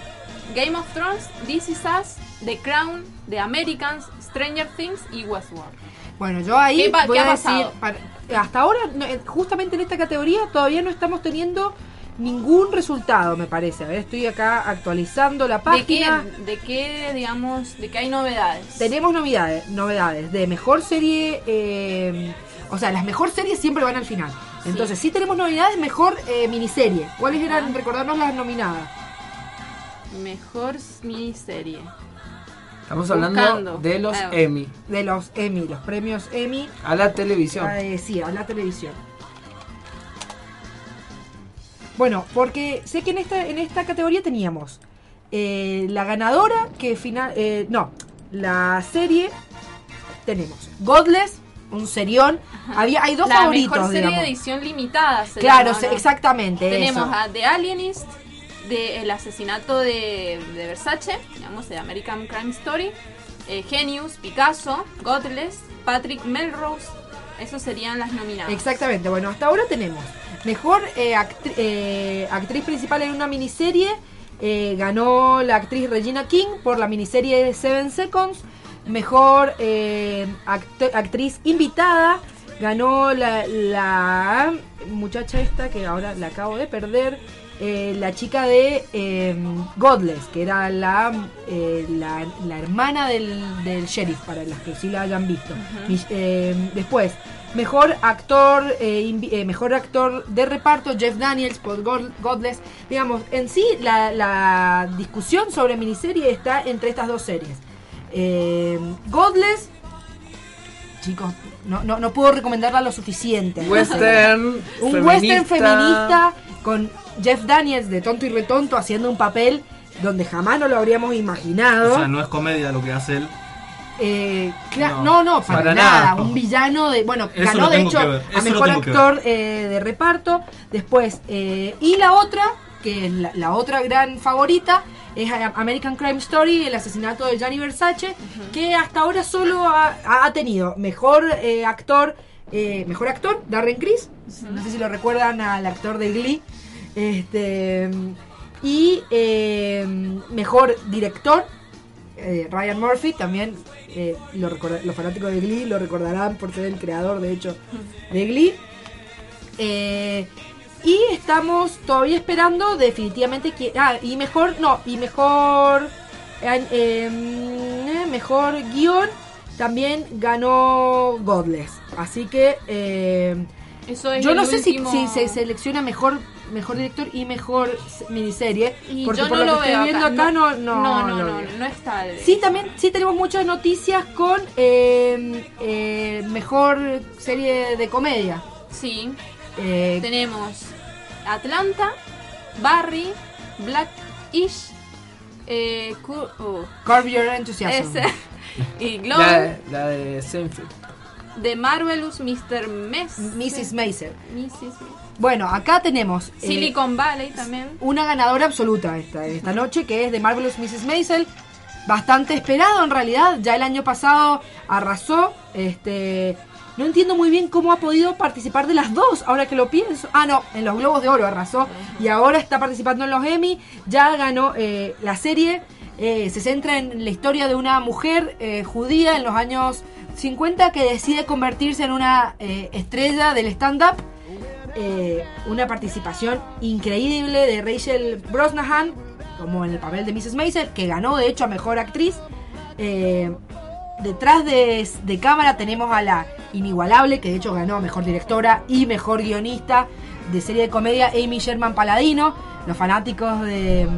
Game of Thrones, This Is Us, The Crown, The Americans, Stranger Things y Westworld. Bueno, yo ahí ¿Qué pa- voy qué a decir, para- hasta ahora, eh, justamente en esta categoría, todavía no estamos teniendo ningún resultado, me parece. A ver, estoy acá actualizando la ¿De qué, página. de qué, digamos, de qué hay novedades? Tenemos novedades, novedades de mejor serie, eh, o sea, las mejor series siempre van al final. Entonces, sí, tenemos novedades, mejor eh, miniserie. ¿Cuáles eran? Recordarnos las nominadas. Mejor miniserie. Estamos hablando Buscando. de los Ah, Emmy. De los Emmy, los premios Emmy. A la televisión. Eh, sí, a la televisión. Bueno, porque sé que en esta, en esta categoría teníamos eh, la ganadora que final... eh, no, la serie tenemos Godless, un serión. Había, hay dos la favoritos, mejor serie digamos. de edición limitada. se Claro, llama, exactamente. Tenemos eso. a The Alienist, de El asesinato de, de Versace, digamos, de American Crime Story, eh, Genius, Picasso, Godless, Patrick Melrose. Esos serían las nominadas. Exactamente, bueno, hasta ahora tenemos mejor eh, eh, actriz principal en una miniserie. eh, ganó la actriz Regina King por la miniserie Seven Seconds. Mejor act- actriz invitada ganó la, la muchacha esta que ahora la acabo de perder. Eh, la chica de eh, Godless, que era la, eh, la, la hermana del, del sheriff, para las que sí la hayan visto. Mi- después, mejor actor, mejor actor de reparto, Jeff Daniels por God- Godless. Digamos, en sí la, la discusión sobre miniserie está entre estas dos series. Godless, chicos, no, no, no puedo recomendarla lo suficiente. Western, <laughs> un feminista. western feminista con Jeff Daniels de tonto y retonto haciendo un papel donde jamás no lo habríamos imaginado. O sea, no es comedia lo que hace él. Eh, No, no, no, para, para nada. nada. Un villano de. Bueno, Eso ganó de hecho a mejor actor eh, de reparto. Después, eh, y la otra, que es la, la otra gran favorita, es American Crime Story, el asesinato de Gianni Versace, que hasta ahora solo ha, ha tenido mejor eh, actor, eh, mejor actor, Darren Criss, no sé si lo recuerdan al actor de Glee, este y eh, mejor director, eh, Ryan Murphy, también eh, lo los fanáticos de Glee lo recordarán por ser el creador, de hecho, de Glee. Y estamos todavía esperando definitivamente que... Ah, y mejor, no, y mejor... eh, mejor guion también ganó Godless. Así que... Eso es yo no sé si, último- si se selecciona mejor mejor director y mejor miniserie. Y porque yo por no lo lo que estoy veo viendo acá. acá no, no, no, no, no, veo. no está. Sí, también sí tenemos muchas noticias con eh, eh, mejor serie de comedia. Sí. Eh, Tenemos Atlanta, Barry, Black-ish, eh, Cu- oh, Curb Your Enthusiasm. ese, <laughs> y La, Glow, la de Seinfeld. The Marvelous Mr. Mess, Mrs. Maisel. Mrs. Bueno, acá tenemos eh, Silicon Valley también. una ganadora absoluta esta, esta noche, que es de Marvelous Mrs. Maisel. Bastante esperado en realidad. Ya el año pasado arrasó. Este. No entiendo muy bien cómo ha podido participar de las dos, ahora que lo pienso. Ah, no, en los Globos de Oro arrasó. Y ahora está participando en los Emmy. Ya ganó eh, la serie. Eh, se centra en la historia de una mujer eh, judía en los años 50 que decide convertirse en una eh, estrella del stand-up una participación increíble de Rachel Brosnahan, como en el papel de Mrs. Maisel, que ganó de hecho a mejor actriz. Detrás de, de cámara tenemos a la inigualable, que de hecho ganó a mejor directora y mejor guionista de serie de comedia, Amy Sherman Paladino. Los fanáticos de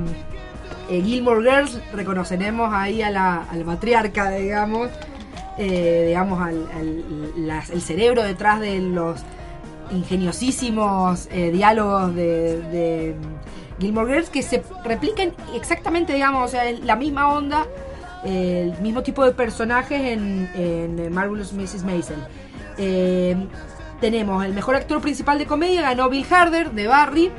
eh, Gilmore Girls reconoceremos ahí a la, a la matriarca, digamos, eh, digamos, al, al- el cerebro detrás de los ingeniosísimos eh, diálogos de, Gilmore Girls que se replican exactamente, digamos, o sea, la misma onda, el mismo tipo de personajes en, en Marvelous Mrs. Maisel. Tenemos el mejor actor principal de comedia, ganó Bill Harder de Barry.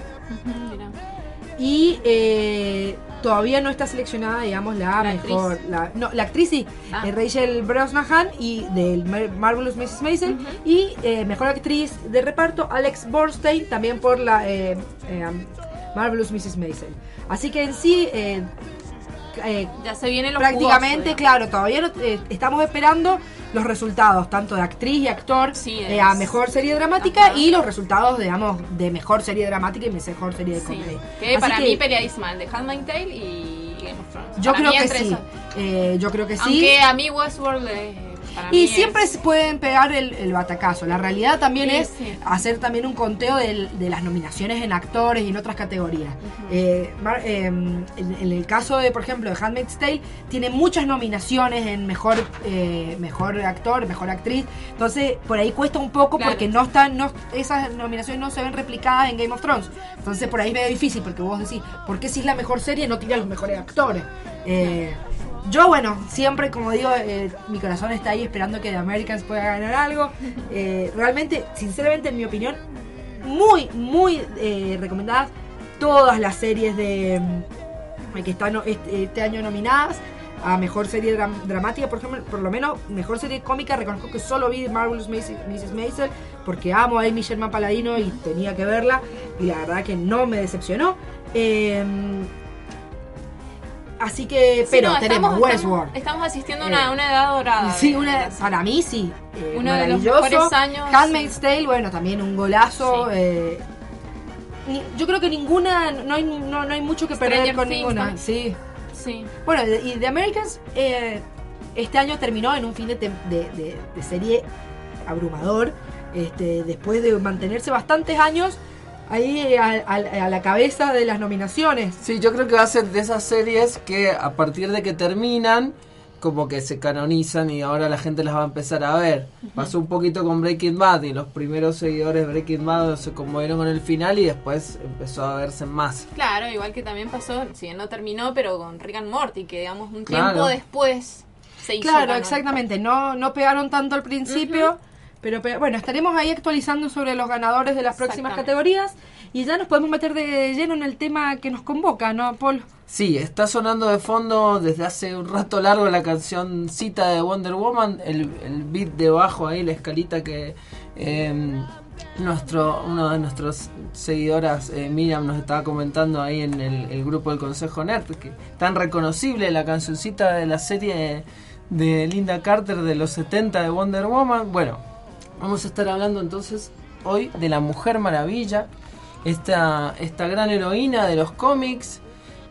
Y eh, todavía no está seleccionada, digamos, la, ¿La mejor. La, no, la actriz sí, Ah. eh, Rachel Brosnahan y del Mar- Marvelous Mrs. Maisel. Y eh, mejor actriz de reparto, Alex Borstein, también por la eh, Marvelous Mrs. Maisel. Así que en sí. Eh, Ya se viene los prácticamente, claro, todavía no- eh, estamos esperando los resultados, tanto de actriz y actor, eh, a mejor serie dramática y los resultados, digamos, de mejor serie dramática y mejor serie de Sí. comedia. Que Así para que mí peleadísima, el de Handmaid's Tale y Game of Thrones. yo Para creo que sí. Eh, yo creo que sí. Aunque a mí Westworld Y siempre es- se pueden pegar el, el batacazo. La realidad también Sí, es sí. hacer también un conteo de las nominaciones en actores y en otras categorías. Eh, Mar- eh, en, en el caso de, por ejemplo, de Handmaid's Tale, tiene muchas nominaciones en mejor, eh, mejor actor, mejor actriz. Entonces, por ahí cuesta un poco Claro. porque no están, no, esas nominaciones no se ven replicadas en Game of Thrones. Entonces, por ahí es medio difícil porque vos decís, ¿por qué si es la mejor serie no tira a los mejores actores? Eh, yo, bueno, siempre, como digo, eh, mi corazón está ahí esperando que The Americans pueda ganar algo. Eh, realmente, sinceramente, en mi opinión, muy, muy eh, recomendadas todas las series de mm, que están este, año nominadas a mejor serie dram- dramática, por ejemplo, por lo menos mejor serie cómica. Reconozco que solo vi Marvelous Mrs. Maisel porque amo a Amy Sherman Paladino y tenía que verla y la verdad que no me decepcionó. Eh, así que, Sí, pero no, tenemos estamos- Westworld. Estamos, estamos asistiendo a Eh, una, una edad dorada. Sí, una, para mí sí. eh, Uno de los mejores años, Handmaid's Tale, bueno, también un golazo. eh, yo creo que ninguna, no hay, no, no hay mucho que perder con Things ninguna. Sí. Sí. Bueno, y The Americans eh, este año terminó en un fin de, de, de- de serie abrumador. Este, después de mantenerse bastantes años ahí a, a- a la cabeza de las nominaciones. Sí, yo creo que va a ser de esas series que a partir de que terminan, como que se canonizan y ahora la gente las va a empezar a ver. Pasó un poquito con Breaking Bad y los primeros seguidores de Breaking Bad se conmovieron con el final y después empezó a verse más. Claro, igual que también pasó, si bien no terminó, pero con Rick and Morty, que digamos un Claro. tiempo después se hizo. Claro, canon. exactamente. No, no pegaron tanto al principio, Pero, pero, bueno, estaremos ahí actualizando sobre los ganadores de las próximas categorías y ya nos podemos meter de lleno en el tema que nos convoca, ¿no, Paul? Sí, está sonando de fondo desde hace un rato largo la canción Cita de Wonder Woman, el, el beat de bajo ahí, la escalita que eh, nuestro uno de nuestros seguidoras, eh, Miriam, nos estaba comentando ahí en el, el grupo del Consejo Nerd, que tan reconocible la cancioncita de la serie de Linda Carter de los 70 de Wonder Woman. Bueno, vamos a estar hablando entonces hoy de la Mujer Maravilla, esta, esta gran heroína de los cómics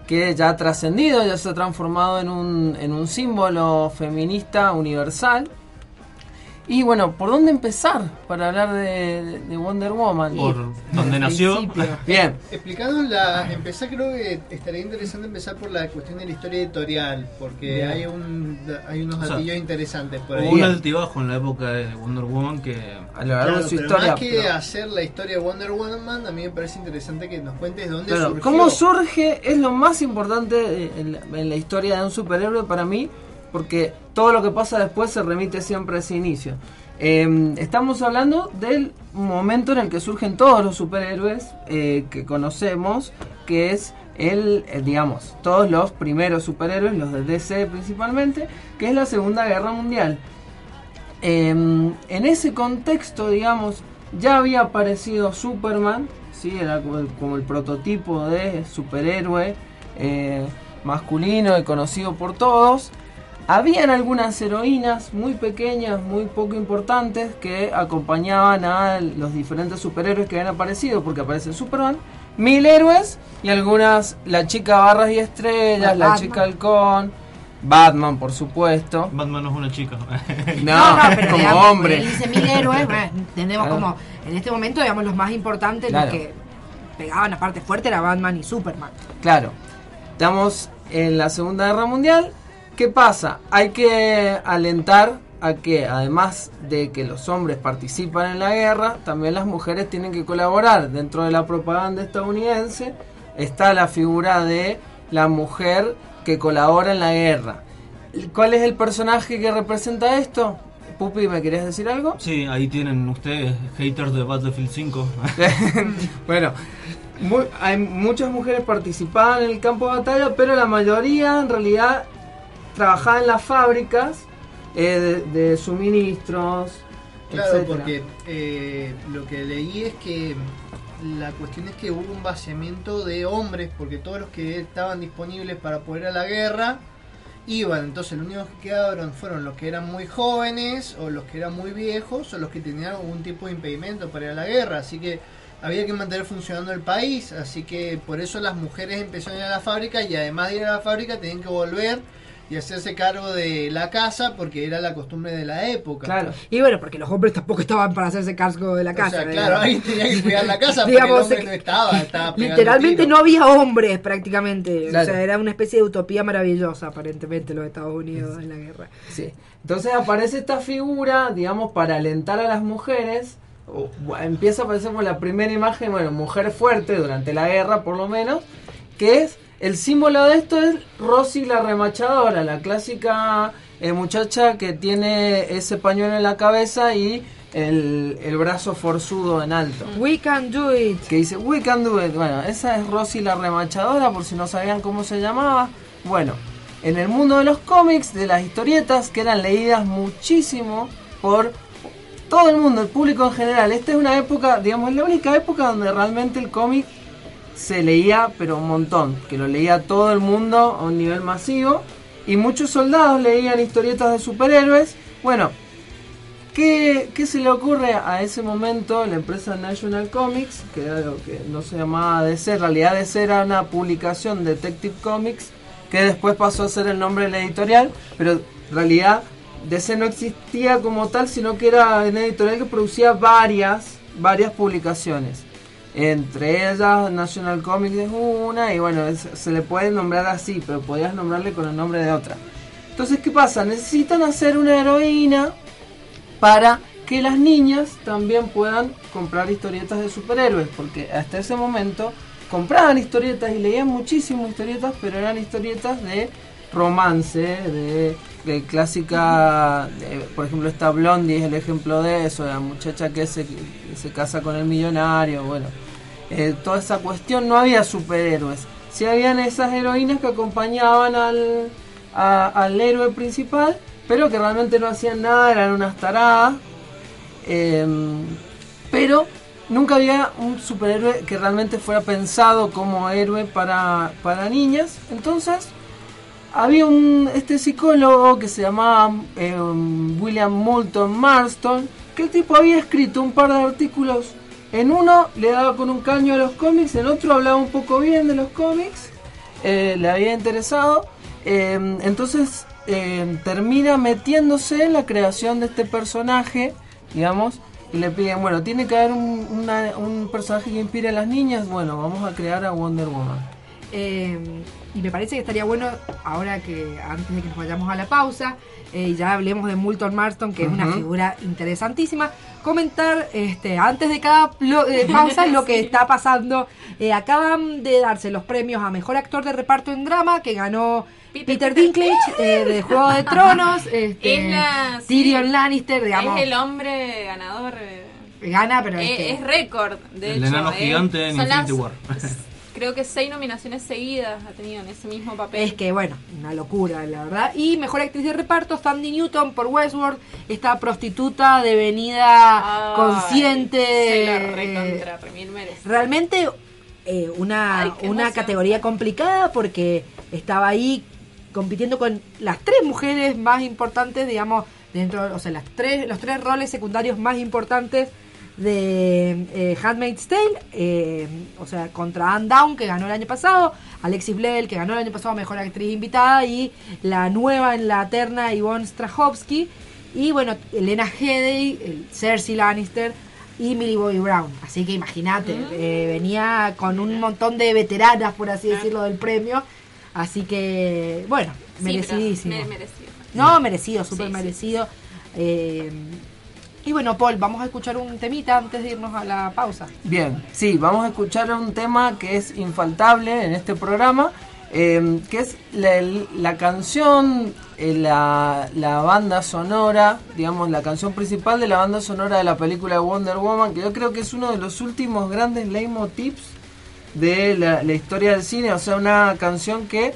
que ya ha trascendido, ya se ha transformado en un, en un símbolo feminista universal. Y bueno, ¿por dónde empezar para hablar de, de Wonder Woman? Por donde nació. <laughs> Bien. Explicando la. Empezar, creo que estaría interesante empezar por la cuestión de la historia editorial, porque Bien. hay un hay unos O sea, datillos interesantes por ahí. Hubo un altibajo en la época de Wonder Woman que a lo largo Claro, de su pero historia. más que pero- hacer la historia de Wonder Woman, a mí me parece interesante que nos cuentes de dónde Claro, surgió. ¿Cómo surge? Es lo más importante en la, en la historia de un superhéroe para mí, porque todo lo que pasa después se remite siempre a ese inicio. Eh, estamos hablando del momento en el que surgen todos los superhéroes eh, que conocemos, que es el, eh, digamos, todos los primeros superhéroes, los de DC principalmente, que es la Segunda Guerra Mundial. Eh, en ese contexto, digamos, ya había aparecido Superman, ¿sí? era como el, como el prototipo de superhéroe eh, masculino y conocido por todos. Habían algunas heroínas muy pequeñas, muy poco importantes, que acompañaban a los diferentes superhéroes que habían aparecido, porque aparece Superman, mil héroes y algunas, la chica barras y estrellas, la chica halcón, Batman, por supuesto. Batman no es una chica. <laughs> No, como digamos, hombre. él dice mil héroes, bueno, <laughs> tenemos Claro. como, en este momento, digamos, los más importantes, Claro. los que pegaban aparte fuerte era Batman y Superman. Claro, estamos en la Segunda Guerra Mundial. ¿Qué pasa? Hay que alentar a que además de que los hombres participan en la guerra, también las mujeres tienen que colaborar. Dentro de la propaganda estadounidense está la figura de la mujer que colabora en la guerra. ¿Cuál es el personaje que representa esto? Pupi, ¿me querías decir algo? Sí, ahí tienen ustedes, haters de Battlefield 5. <laughs> bueno, mu- hay muchas mujeres participaban en el campo de batalla, pero la mayoría en realidad trabajaba en las fábricas eh, de, de suministros. Claro, etcétera. porque eh, lo que leí es que la cuestión es que hubo un vaciamiento de hombres, porque todos los que estaban disponibles para poder ir a la guerra iban, entonces los únicos que quedaron fueron los que eran muy jóvenes, o los que eran muy viejos, o los que tenían algún tipo de impedimento para ir a la guerra, así que había que mantener funcionando el país, así que por eso las mujeres empezaron a ir a la fábrica y además de ir a la fábrica tenían que volver y hacerse cargo de la casa porque era la costumbre de la época. Y bueno, porque los hombres tampoco estaban para hacerse cargo de la O casa. sea, ¿verdad? claro, ahí tenía que cuidar la casa <laughs> porque Digamos, el hombre se- no estaba, estaba pegando Literalmente tiro. no había hombres prácticamente. Claro. O sea, era una especie de utopía maravillosa aparentemente los Estados Unidos en la guerra. Sí. Entonces aparece esta figura, digamos, para alentar a las mujeres. o- empieza a aparecer como la primera imagen, bueno, mujer fuerte durante la guerra, por lo menos, que es el símbolo de esto es Rosy la remachadora, la clásica eh, muchacha que tiene ese pañuelo en la cabeza y el, el brazo forzudo en alto. We can do it. Que dice, we can do it. Bueno, esa es Rosy la remachadora, por si no sabían cómo se llamaba. Bueno, en el mundo de los cómics, de las historietas que eran leídas muchísimo por todo el mundo, el público en general. Esta es una época, digamos, es la única época donde realmente el cómic se leía, pero un montón, que lo leía todo el mundo a un nivel masivo. Y muchos soldados leían historietas de superhéroes. Bueno, ¿Qué, qué se le ocurre a ese momento la empresa National Comics, que era lo que no se llamaba DC, en realidad DC era una publicación de Detective Comics, que después pasó a ser el nombre de la editorial, pero en realidad DC no existía como tal, sino que era una editorial que producía varias, varias publicaciones. Entre ellas National Comics es una, y bueno, se le puede nombrar así, pero podías nombrarle con el nombre de otra. Entonces, ¿qué pasa? Necesitan hacer una heroína para que las niñas también puedan comprar historietas de superhéroes, porque hasta ese momento compraban historietas y leían muchísimas historietas, pero eran historietas de romance, de clásica, eh, por ejemplo, esta Blondie es el ejemplo de eso, la muchacha que se, se casa con el millonario, bueno, eh, toda esa cuestión, no había superhéroes, sí habían esas heroínas que acompañaban al, al héroe principal, pero que realmente no hacían nada, eran unas taradas, em, pero nunca había un superhéroe que realmente fuera pensado como héroe para, para niñas, entonces había un este psicólogo que se llamaba eh, William Moulton Marston que el tipo había escrito un par de artículos. En uno le daba con un caño a los cómics en otro hablaba un poco bien de los cómics eh, le había interesado. Eh, entonces eh, termina metiéndose en la creación de este personaje digamos y le piden bueno tiene que haber un, una- un personaje que inspire a las niñas. Bueno vamos a crear a Wonder Woman Eh, y me parece que estaría bueno, ahora que antes de que nos vayamos a la pausa, eh, y ya hablemos de Moulton Marston, que es una figura interesantísima, comentar este, antes de cada eh, pausa lo que <laughs> está pasando. Eh, acaban de darse los premios a Mejor Actor de Reparto en Drama, que ganó Peter, Dinklage eh, de Juego de Tronos, <laughs> este, Es la- sí. Tyrion Lannister, digamos, Es el hombre ganador. gana, pero es, es que- es récord, de El hecho. enano eh. gigante en Infinity War. <laughs> Creo que seis nominaciones seguidas ha tenido en ese mismo papel. Es que, bueno, una locura, la verdad. Y mejor actriz de reparto, Sandy Newton por Westworld, esta prostituta devenida Ay, consciente. Se la eh, recontra, merece. realmente eh, una, Ay, una categoría complicada porque estaba ahí compitiendo con las tres mujeres más importantes, digamos, dentro, o sea, las tres, los tres roles secundarios más importantes de eh, Handmaid's Tale, eh, o sea, contra Anne Down, que ganó el año pasado, Alexis Bledel, que ganó el año pasado Mejor Actriz Invitada, y la nueva en la terna, Yvonne Strahovski, y bueno, Elena Headey, el Cersei Lannister, y Millie Bobby Brown. Así que imagínate, eh, venía con un montón de veteranas, por así decirlo, del premio. Así que, bueno, Sí, merecidísimo. me- merecido. No, merecido, súper Sí, sí. merecido. Eh, y bueno, Paul, vamos a escuchar un temita antes de irnos a la pausa. Bien, sí, vamos a escuchar un tema que es infaltable en este programa, eh, que es la, la canción, eh, la, la banda sonora, digamos, la canción principal de la banda sonora de la película de Wonder Woman, que yo creo que es uno de los últimos grandes leitmotivs de la, la historia del cine, o sea, una canción que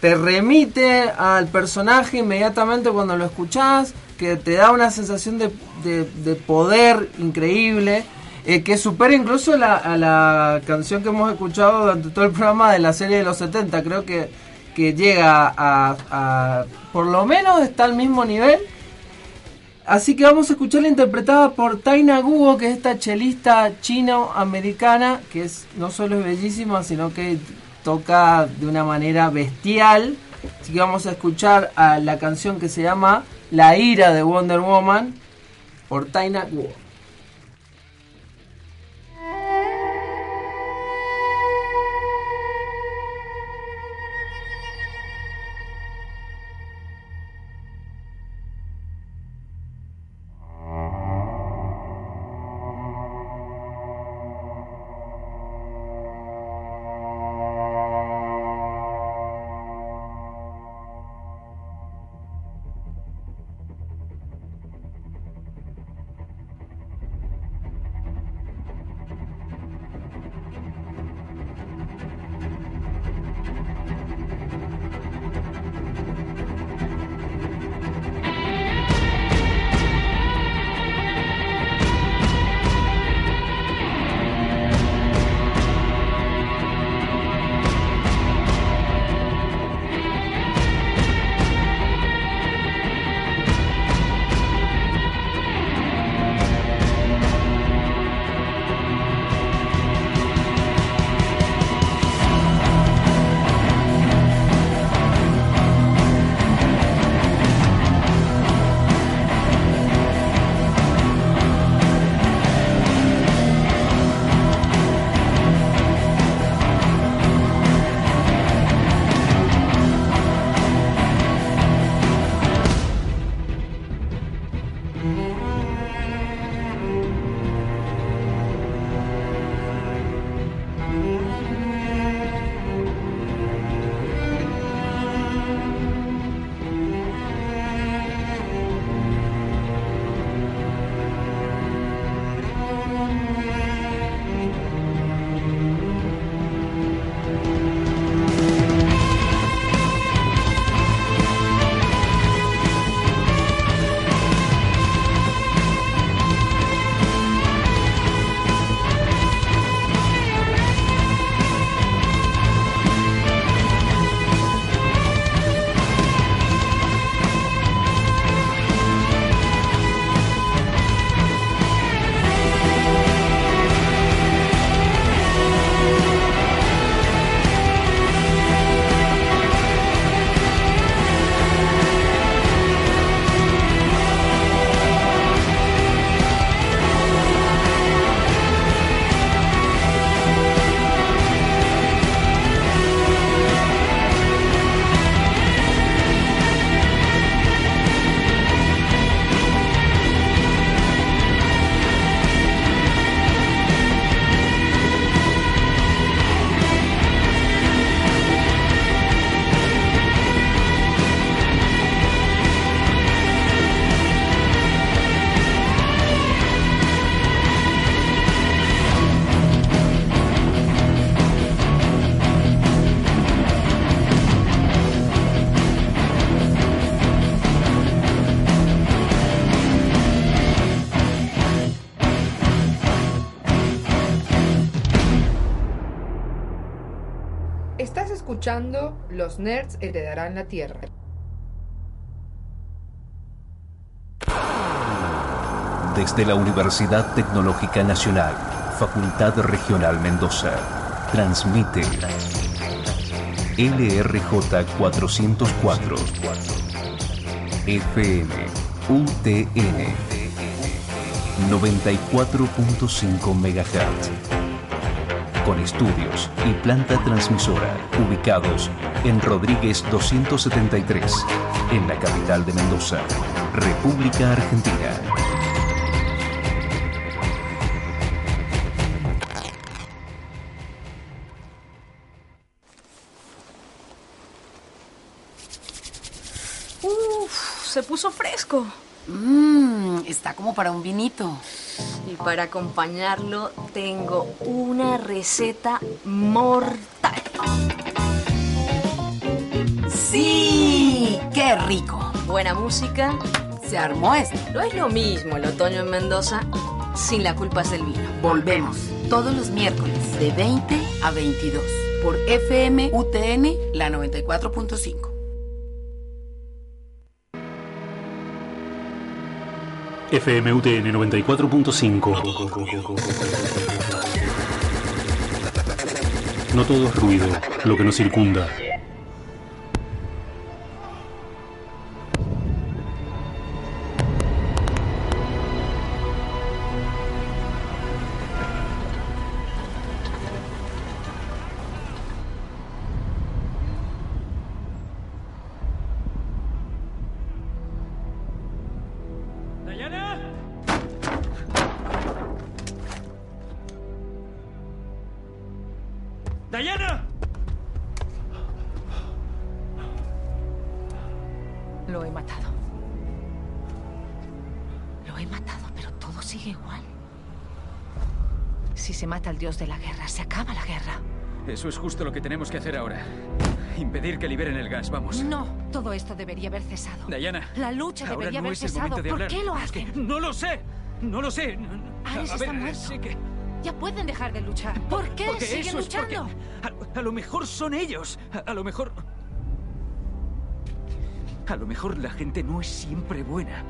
te remite al personaje inmediatamente cuando lo escuchás, que te da una sensación de, de- de poder increíble, eh, que supera incluso la, a la canción que hemos escuchado durante todo el programa de la serie de los 70. Creo que, que llega a, a- por lo menos está al mismo nivel. Así que vamos a escucharla interpretada por Taina Guo, que es esta chelista chino-americana, que es no solo es bellísima, sino que toca de una manera bestial. Así que vamos a escuchar a la canción que se llama La ira de Wonder Woman por Taina Guo. Los Nerds Heredarán la Tierra. Desde la Universidad Tecnológica Nacional, Facultad Regional Mendoza, transmite LRJ 404 FM UTN 94.5 MHz con estudios y planta transmisora ubicados en Rodríguez 273 en la capital de Mendoza, República Argentina. Uf, se puso fresco. Mmm, está como para un vinito. Y para acompañarlo tengo una receta mortal. ¡Sí! ¡Qué rico! Buena música. Se armó esto. No es lo mismo el otoño en Mendoza sin la culpa es del vino. Volvemos todos los miércoles de 20 a 22 por FM UTN la 94.5. FMUTN 94.5. No todo es ruido, lo que nos circunda. Al dios de la guerra, se acaba la guerra. Eso es justo lo que tenemos que hacer ahora. Impedir que liberen el gas, vamos. No, todo esto debería haber cesado. Dayana. La lucha ahora debería no haber es el cesado. de ¿Por qué lo Es que hacen? no lo sé. No lo sé. Ares a está ver, muerto. sé que- Ya pueden dejar de luchar. ¿Por qué porque siguen luchando? A, a lo mejor son ellos. A, a lo mejor. A lo mejor la gente no es siempre buena.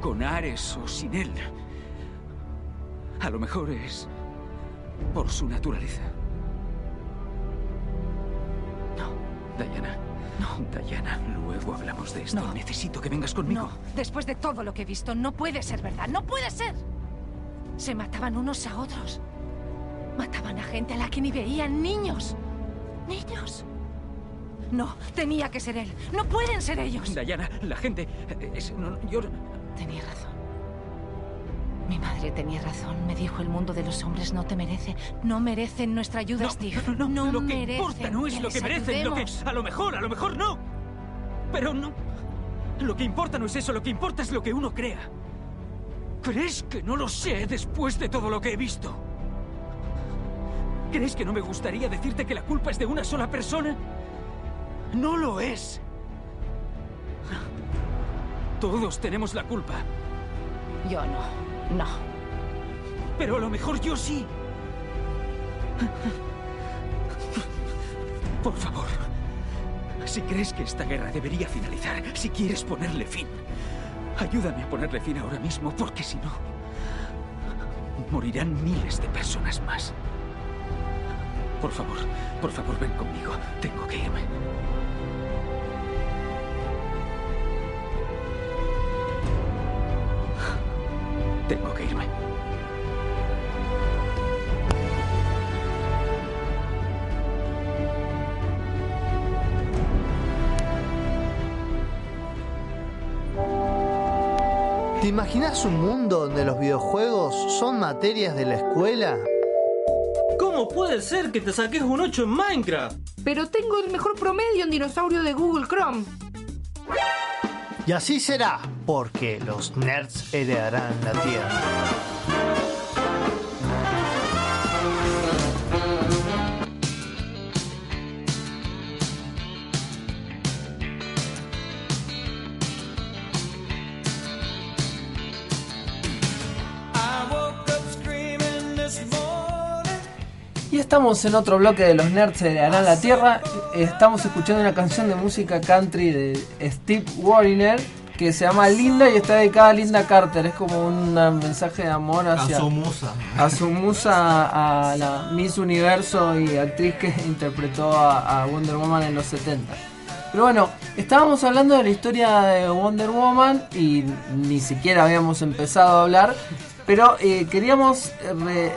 Con Ares o sin él. A lo mejor es. Por su naturaleza. No, Diana. No. Diana, luego hablamos de esto. No. Necesito que vengas conmigo. No, después de todo lo que he visto, no puede ser verdad. ¡No puede ser! Se mataban unos a otros. Mataban a gente a la que ni veían niños. ¡Niños! No, tenía que ser él. No pueden ser ellos. Diana, la gente. es- no, yo. Tenía razón. Mi madre tenía razón. Me dijo el mundo de los hombres no te merece. No merecen nuestra ayuda, No, Steve. no, no, lo que merecen importa no es lo que merecen, lo que ayudemos. a lo mejor, a lo mejor no. Pero no. Lo que importa no es eso, lo que importa es lo que uno crea. ¿Crees que no lo sé después de todo lo que he visto? ¿Crees que no me gustaría decirte que la culpa es de una sola persona? No lo es. Todos tenemos la culpa. Yo no. No. Pero a lo mejor yo sí. Por favor, si crees que esta guerra debería finalizar, si quieres ponerle fin, ayúdame a ponerle fin ahora mismo, porque si no, morirán miles de personas más. Por favor, por favor, ven conmigo. Tengo que irme. Tengo que irme. ¿Te imaginas un mundo donde los videojuegos son materias de la escuela? ¿Cómo puede ser que te saques un 8 en Minecraft? Pero tengo el mejor promedio en dinosaurio de Google Chrome. Y así será, porque los nerds heredarán la tierra. Y estamos en otro bloque de los nerds de Harán la Tierra. Estamos escuchando una canción de música country de Steve Wariner que se llama Linda y está dedicada a Linda Carter. Es como un mensaje de amor hacia A su musa. a su musa, a la Miss Universo y actriz que interpretó a, a Wonder Woman en los 70. Pero bueno, estábamos hablando de la historia de Wonder Woman y ni siquiera habíamos empezado a hablar, pero eh, queríamos re-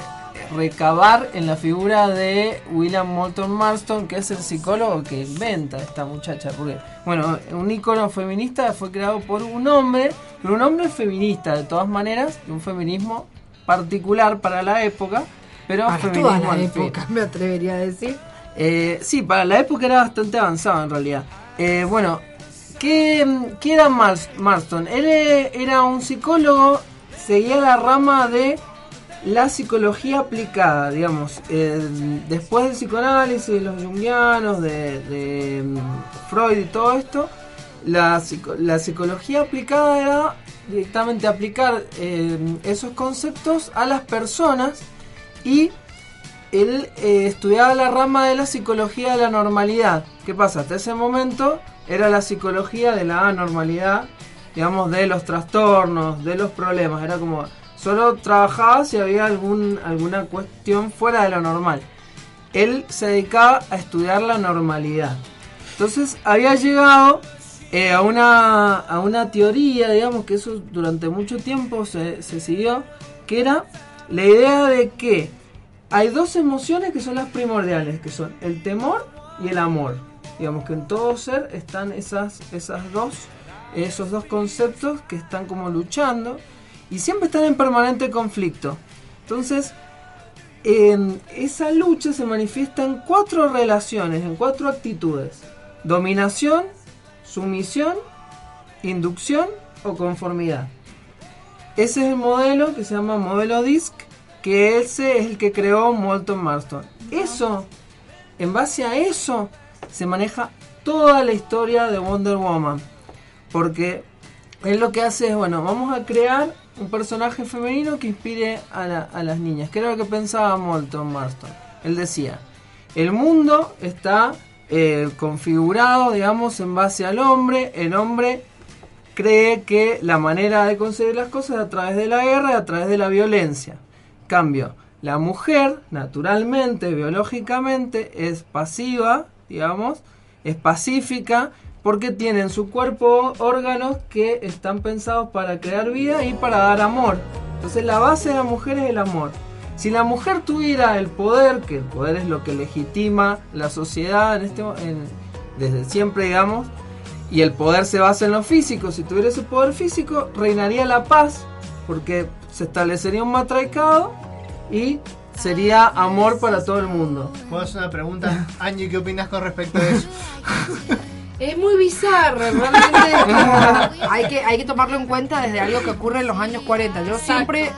recabar en la figura de William Moulton Marston, que es el psicólogo que inventa esta muchacha. Porque, bueno, un icono feminista fue creado por un hombre, pero un hombre feminista de todas maneras, y un feminismo particular para la época, pero Para feminismo toda la época, me atrevería a decir. Eh, sí, para la época era bastante avanzado en realidad. Eh, bueno, ¿qué, qué era Mars- Marston? Él eh, era un psicólogo, seguía la rama de la psicología aplicada, digamos. Después del psicoanálisis, de los jungianos, de, mm, Freud y todo esto, la, psico- la psicología aplicada era directamente aplicar eh, esos conceptos a las personas y él eh, estudiaba la rama de la psicología de la normalidad. ¿Qué pasa? Hasta ese momento era la psicología de la anormalidad, digamos, de los trastornos, de los problemas. Era como, solo trabajaba si había algún, alguna cuestión fuera de lo normal. Él se dedicaba a estudiar la normalidad. Entonces había llegado eh, a, una, a una teoría, digamos, que eso durante mucho tiempo se, se siguió, que era la idea de que hay dos emociones que son las primordiales, que son el temor y el amor. Digamos que en todo ser están esas, esas dos, esos dos conceptos que están como luchando y siempre están en permanente conflicto. Entonces, en esa lucha se manifiesta en cuatro relaciones, en cuatro actitudes. Dominación, sumisión, inducción o conformidad. Ese es el modelo que se llama modelo DISC, que ese es el que creó Molton Marston. Eso, en base a eso, se maneja toda la historia de Wonder Woman. Porque él lo que hace es, bueno, vamos a crear un personaje femenino que inspire a, la- a las niñas. Que era lo que pensaba Molton Marston. Él decía, el mundo está eh, configurado, digamos, en base al hombre. El hombre cree que la manera de conseguir las cosas es a través de la guerra a través de la violencia. Cambio, la mujer, naturalmente, biológicamente, es pasiva, digamos, es pacífica, porque tiene en su cuerpo órganos que están pensados para crear vida y para dar amor. Entonces la base de la mujer es el amor. Si la mujer tuviera el poder, que el poder es lo que legitima la sociedad en este, en- desde siempre, digamos, y el poder se basa en lo físico, si tuviera ese poder físico, reinaría la paz, porque se establecería un matraicado y sería amor para todo el mundo. ¿Puedo hacer una pregunta? Angie, ¿qué opinas con respecto a eso? <laughs> Es muy bizarro, realmente <laughs> hay, que, hay que tomarlo en cuenta desde algo que ocurre en los años 40. Yo siempre,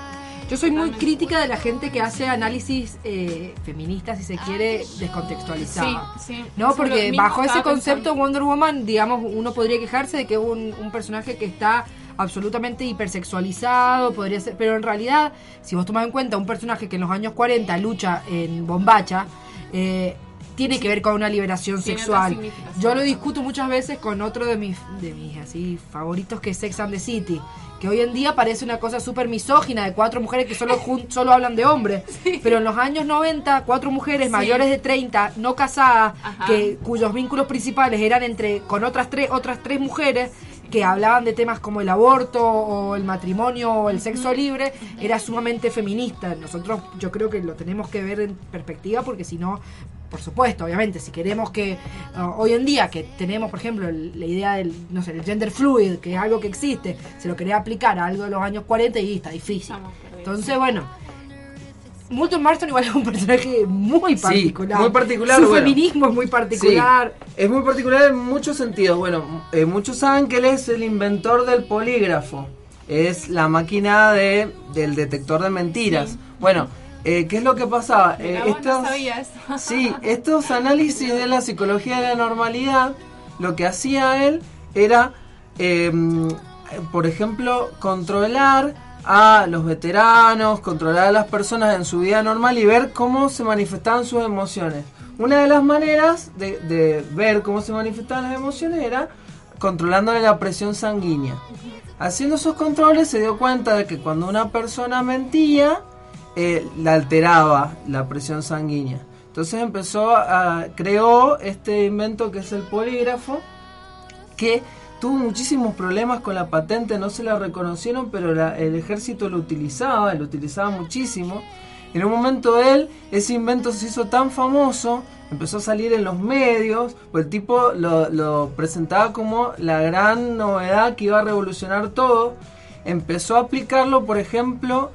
yo soy muy crítica de la gente que hace análisis eh, feministas, si se quiere, descontextualizado. Sí, sí. No, porque bajo ese concepto pensando. Wonder Woman, digamos, uno podría quejarse de que es un, un personaje que está absolutamente hipersexualizado, podría ser, pero en realidad, si vos tomás en cuenta un personaje que en los años 40 lucha en bombacha, eh, tiene que ver con una liberación Tiene sexual. Yo lo discuto muchas veces con otro de mis, de mis así favoritos que es Sex and the City. Que hoy en día parece una cosa súper misógina de cuatro mujeres que solo, solo hablan de hombres. <laughs> Pero en los años 90, cuatro mujeres Sí. mayores de 30, no casadas, Ajá. que cuyos vínculos principales eran entre con otras tres, otras tres mujeres que hablaban de temas como el aborto o el matrimonio o el sexo libre, era sumamente feminista. Nosotros yo creo que lo tenemos que ver en perspectiva porque si no, por supuesto, obviamente, si queremos que uh, hoy en día que tenemos, por ejemplo, el- la idea del, no sé, el gender fluid, que es algo que existe, se lo quería aplicar a algo de los años 40 y está difícil. Entonces, bueno, Moulton Marston igual es un personaje muy particular. muy particular, Su bueno. feminismo es muy particular. Sí, es muy particular en muchos sentidos. Bueno, eh, muchos saben que él es el inventor del polígrafo. Es la máquina de, del detector de mentiras. Bueno, eh, ¿qué es lo que pasaba? Eh, no estos- sabías. Sí, estos análisis de la psicología de la normalidad, lo que hacía él era, eh, por ejemplo, controlar a los veteranos, controlar a las personas en su vida normal y ver cómo se manifestaban sus emociones. Una de las maneras de, de ver cómo se manifestaban las emociones era controlándole la presión sanguínea. Haciendo esos controles se dio cuenta de que cuando una persona mentía, eh, la alteraba la presión sanguínea. Entonces empezó a creó este invento que es el polígrafo, que tuvo muchísimos problemas con la patente, no se la reconocieron, pero el ejército lo utilizaba, lo utilizaba muchísimo. En un momento él, ese invento se hizo tan famoso, empezó a salir en los medios, pues el tipo lo presentaba como la gran novedad que iba a revolucionar todo. Empezó a aplicarlo, por ejemplo,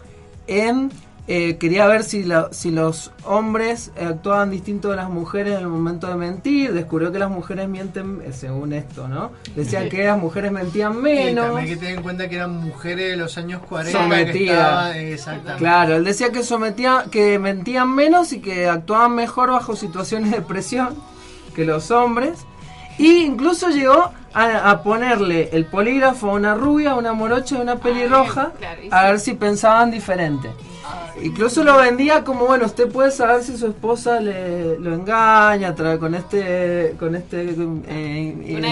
en... eh, quería ver si, la- si los hombres eh, actuaban distinto de las mujeres en el momento de mentir. Descubrió que las mujeres mienten, eh, según esto, ¿no? Decían que las mujeres mentían Y menos. también hay que tener en cuenta que eran mujeres de los años 40 que Sometida. estaban- exactamente. Claro, él decía que sometía, que mentían menos y que actuaban mejor bajo situaciones de presión que los hombres. Y incluso llegó a, a ponerle el polígrafo a una rubia, a una morocha y a una pelirroja, a ver si pensaban diferente. Incluso lo vendía como, bueno, usted puede saber si su esposa le, lo engaña tra- con este con este eh, Una-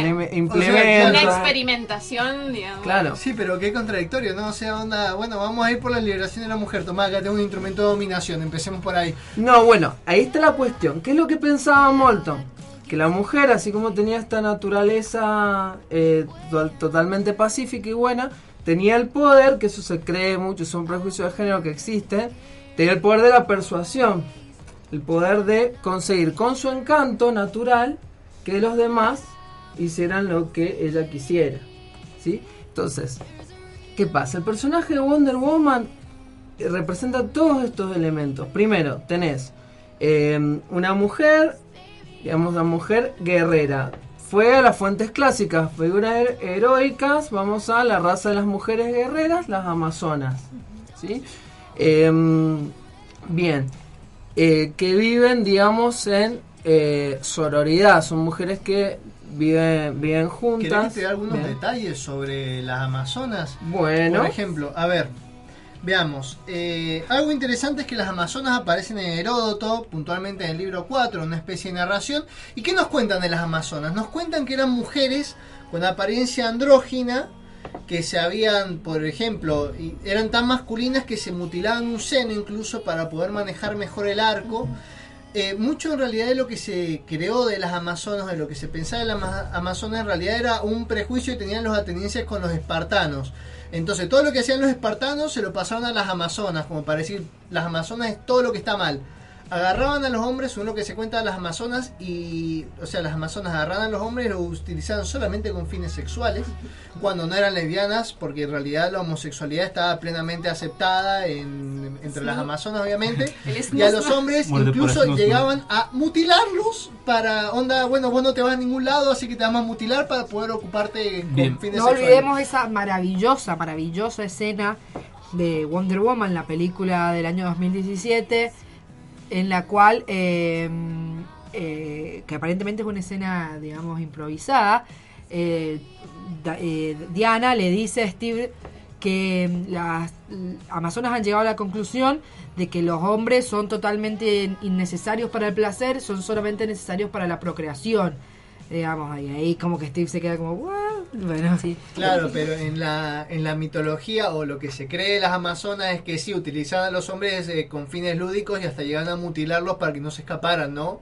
O experimentación, digamos. Claro. Sí, pero qué contradictorio, ¿no? O sea, onda, bueno, vamos a ir por la liberación de la mujer. Tomá, acá tengo un instrumento de dominación, empecemos por ahí. No, bueno, ahí está la cuestión. ¿Qué es lo que pensaba Molton? Que la mujer, así como tenía esta naturaleza eh, to- totalmente pacífica y buena, tenía el poder, que eso se cree mucho, es un prejuicio de género que existe, tenía el poder de la persuasión, el poder de conseguir con su encanto natural que los demás hicieran lo que ella quisiera. ¿sí? Entonces, ¿qué pasa? El personaje de Wonder Woman eh, representa todos estos elementos. Primero, tenés eh, una mujer, digamos, una mujer guerrera. Fue a las fuentes clásicas, figuras her- heroicas, vamos a la raza de las mujeres guerreras, las amazonas. ¿sí? Em, bien, eh, que viven, digamos, en eh, sororidad, son mujeres que viven, viven ¿Querés juntas. te dé algunos Bien. detalles sobre las Amazonas? Bueno. Por ejemplo, a ver, veamos. eh, algo interesante es que las Amazonas aparecen en Heródoto, puntualmente en el libro 4, una especie de narración. ¿Y qué nos cuentan de las Amazonas? Nos cuentan que eran mujeres con apariencia andrógina que se habían, por ejemplo, eran tan masculinas que se mutilaban un seno incluso para poder manejar mejor el arco. Eh, mucho en realidad de lo que se creó de las Amazonas, de lo que se pensaba de las ama- Amazonas, en realidad era un prejuicio que tenían los atenienses con los espartanos. Entonces, todo lo que hacían los espartanos se lo pasaban a las Amazonas, como para decir, las Amazonas es todo lo que está mal. Agarraban a los hombres, según lo que se cuenta de las Amazonas, y, o sea, las Amazonas agarraban a los hombres y los utilizaban solamente con fines sexuales, cuando no eran lesbianas, porque en realidad la homosexualidad estaba plenamente aceptada en- entre Sí. las Amazonas, obviamente, <laughs> y a los hombres Muerte incluso llegaban a mutilarlos para, onda, bueno, vos no te vas a ningún lado, así que te vamos a mutilar para poder ocuparte con Bien. fines No sexuales. olvidemos esa maravillosa, maravillosa escena de Wonder Woman, la película del año 2017, en la cual, eh, eh, que aparentemente es una escena, digamos, improvisada, eh, eh, Diana le dice a Steve que las Amazonas han llegado a la conclusión de que los hombres son totalmente innecesarios para el placer, son solamente necesarios para la procreación. Digamos, y ahí como que Steve se queda como, "What?". Bueno, sí. Claro, pero en la, en la mitología o lo que se cree de las amazonas es que sí, utilizaban a los hombres eh, con fines lúdicos y hasta llegaban a mutilarlos para que no se escaparan, ¿no?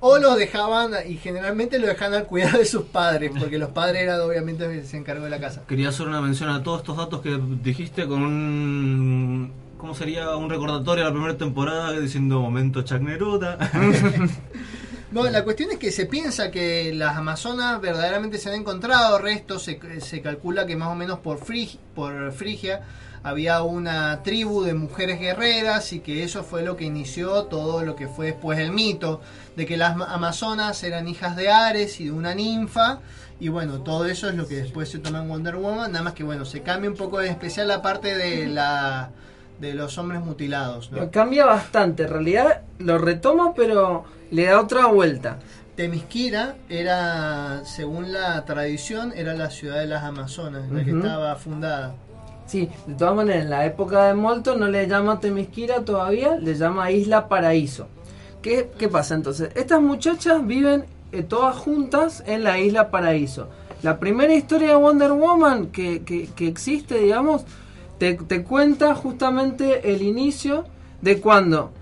O los dejaban, y generalmente lo dejaban al cuidado de sus padres, porque los padres eran obviamente los que se encargó de la casa. Quería hacer una mención a todos estos datos que dijiste con un. ¿Cómo sería? Un recordatorio a la primera temporada diciendo momento Chuck Neruda. <laughs> Bueno, la cuestión es que se piensa que las Amazonas verdaderamente se han encontrado restos, se, se calcula que más o menos por, Frig- por Frigia había una tribu de mujeres guerreras y que eso fue lo que inició todo lo que fue después el mito, de que las ma- Amazonas eran hijas de Ares y de una ninfa, y bueno, todo eso es lo que después se toma en Wonder Woman, nada más que bueno, se cambia un poco en especial la parte de la de los hombres mutilados. ¿no? Cambia bastante, en realidad lo retoma pero le da otra vuelta. Temisquira era, según la tradición, era la ciudad de las Amazonas, la que estaba fundada. Sí, de todas maneras, en la época de Molto no le llama Temisquira todavía, le llama Isla Paraíso. ¿Qué, qué pasa entonces? Estas muchachas viven eh, todas juntas en la Isla Paraíso. La primera historia de Wonder Woman que, que- que existe, digamos, te, te cuenta justamente el inicio de cuando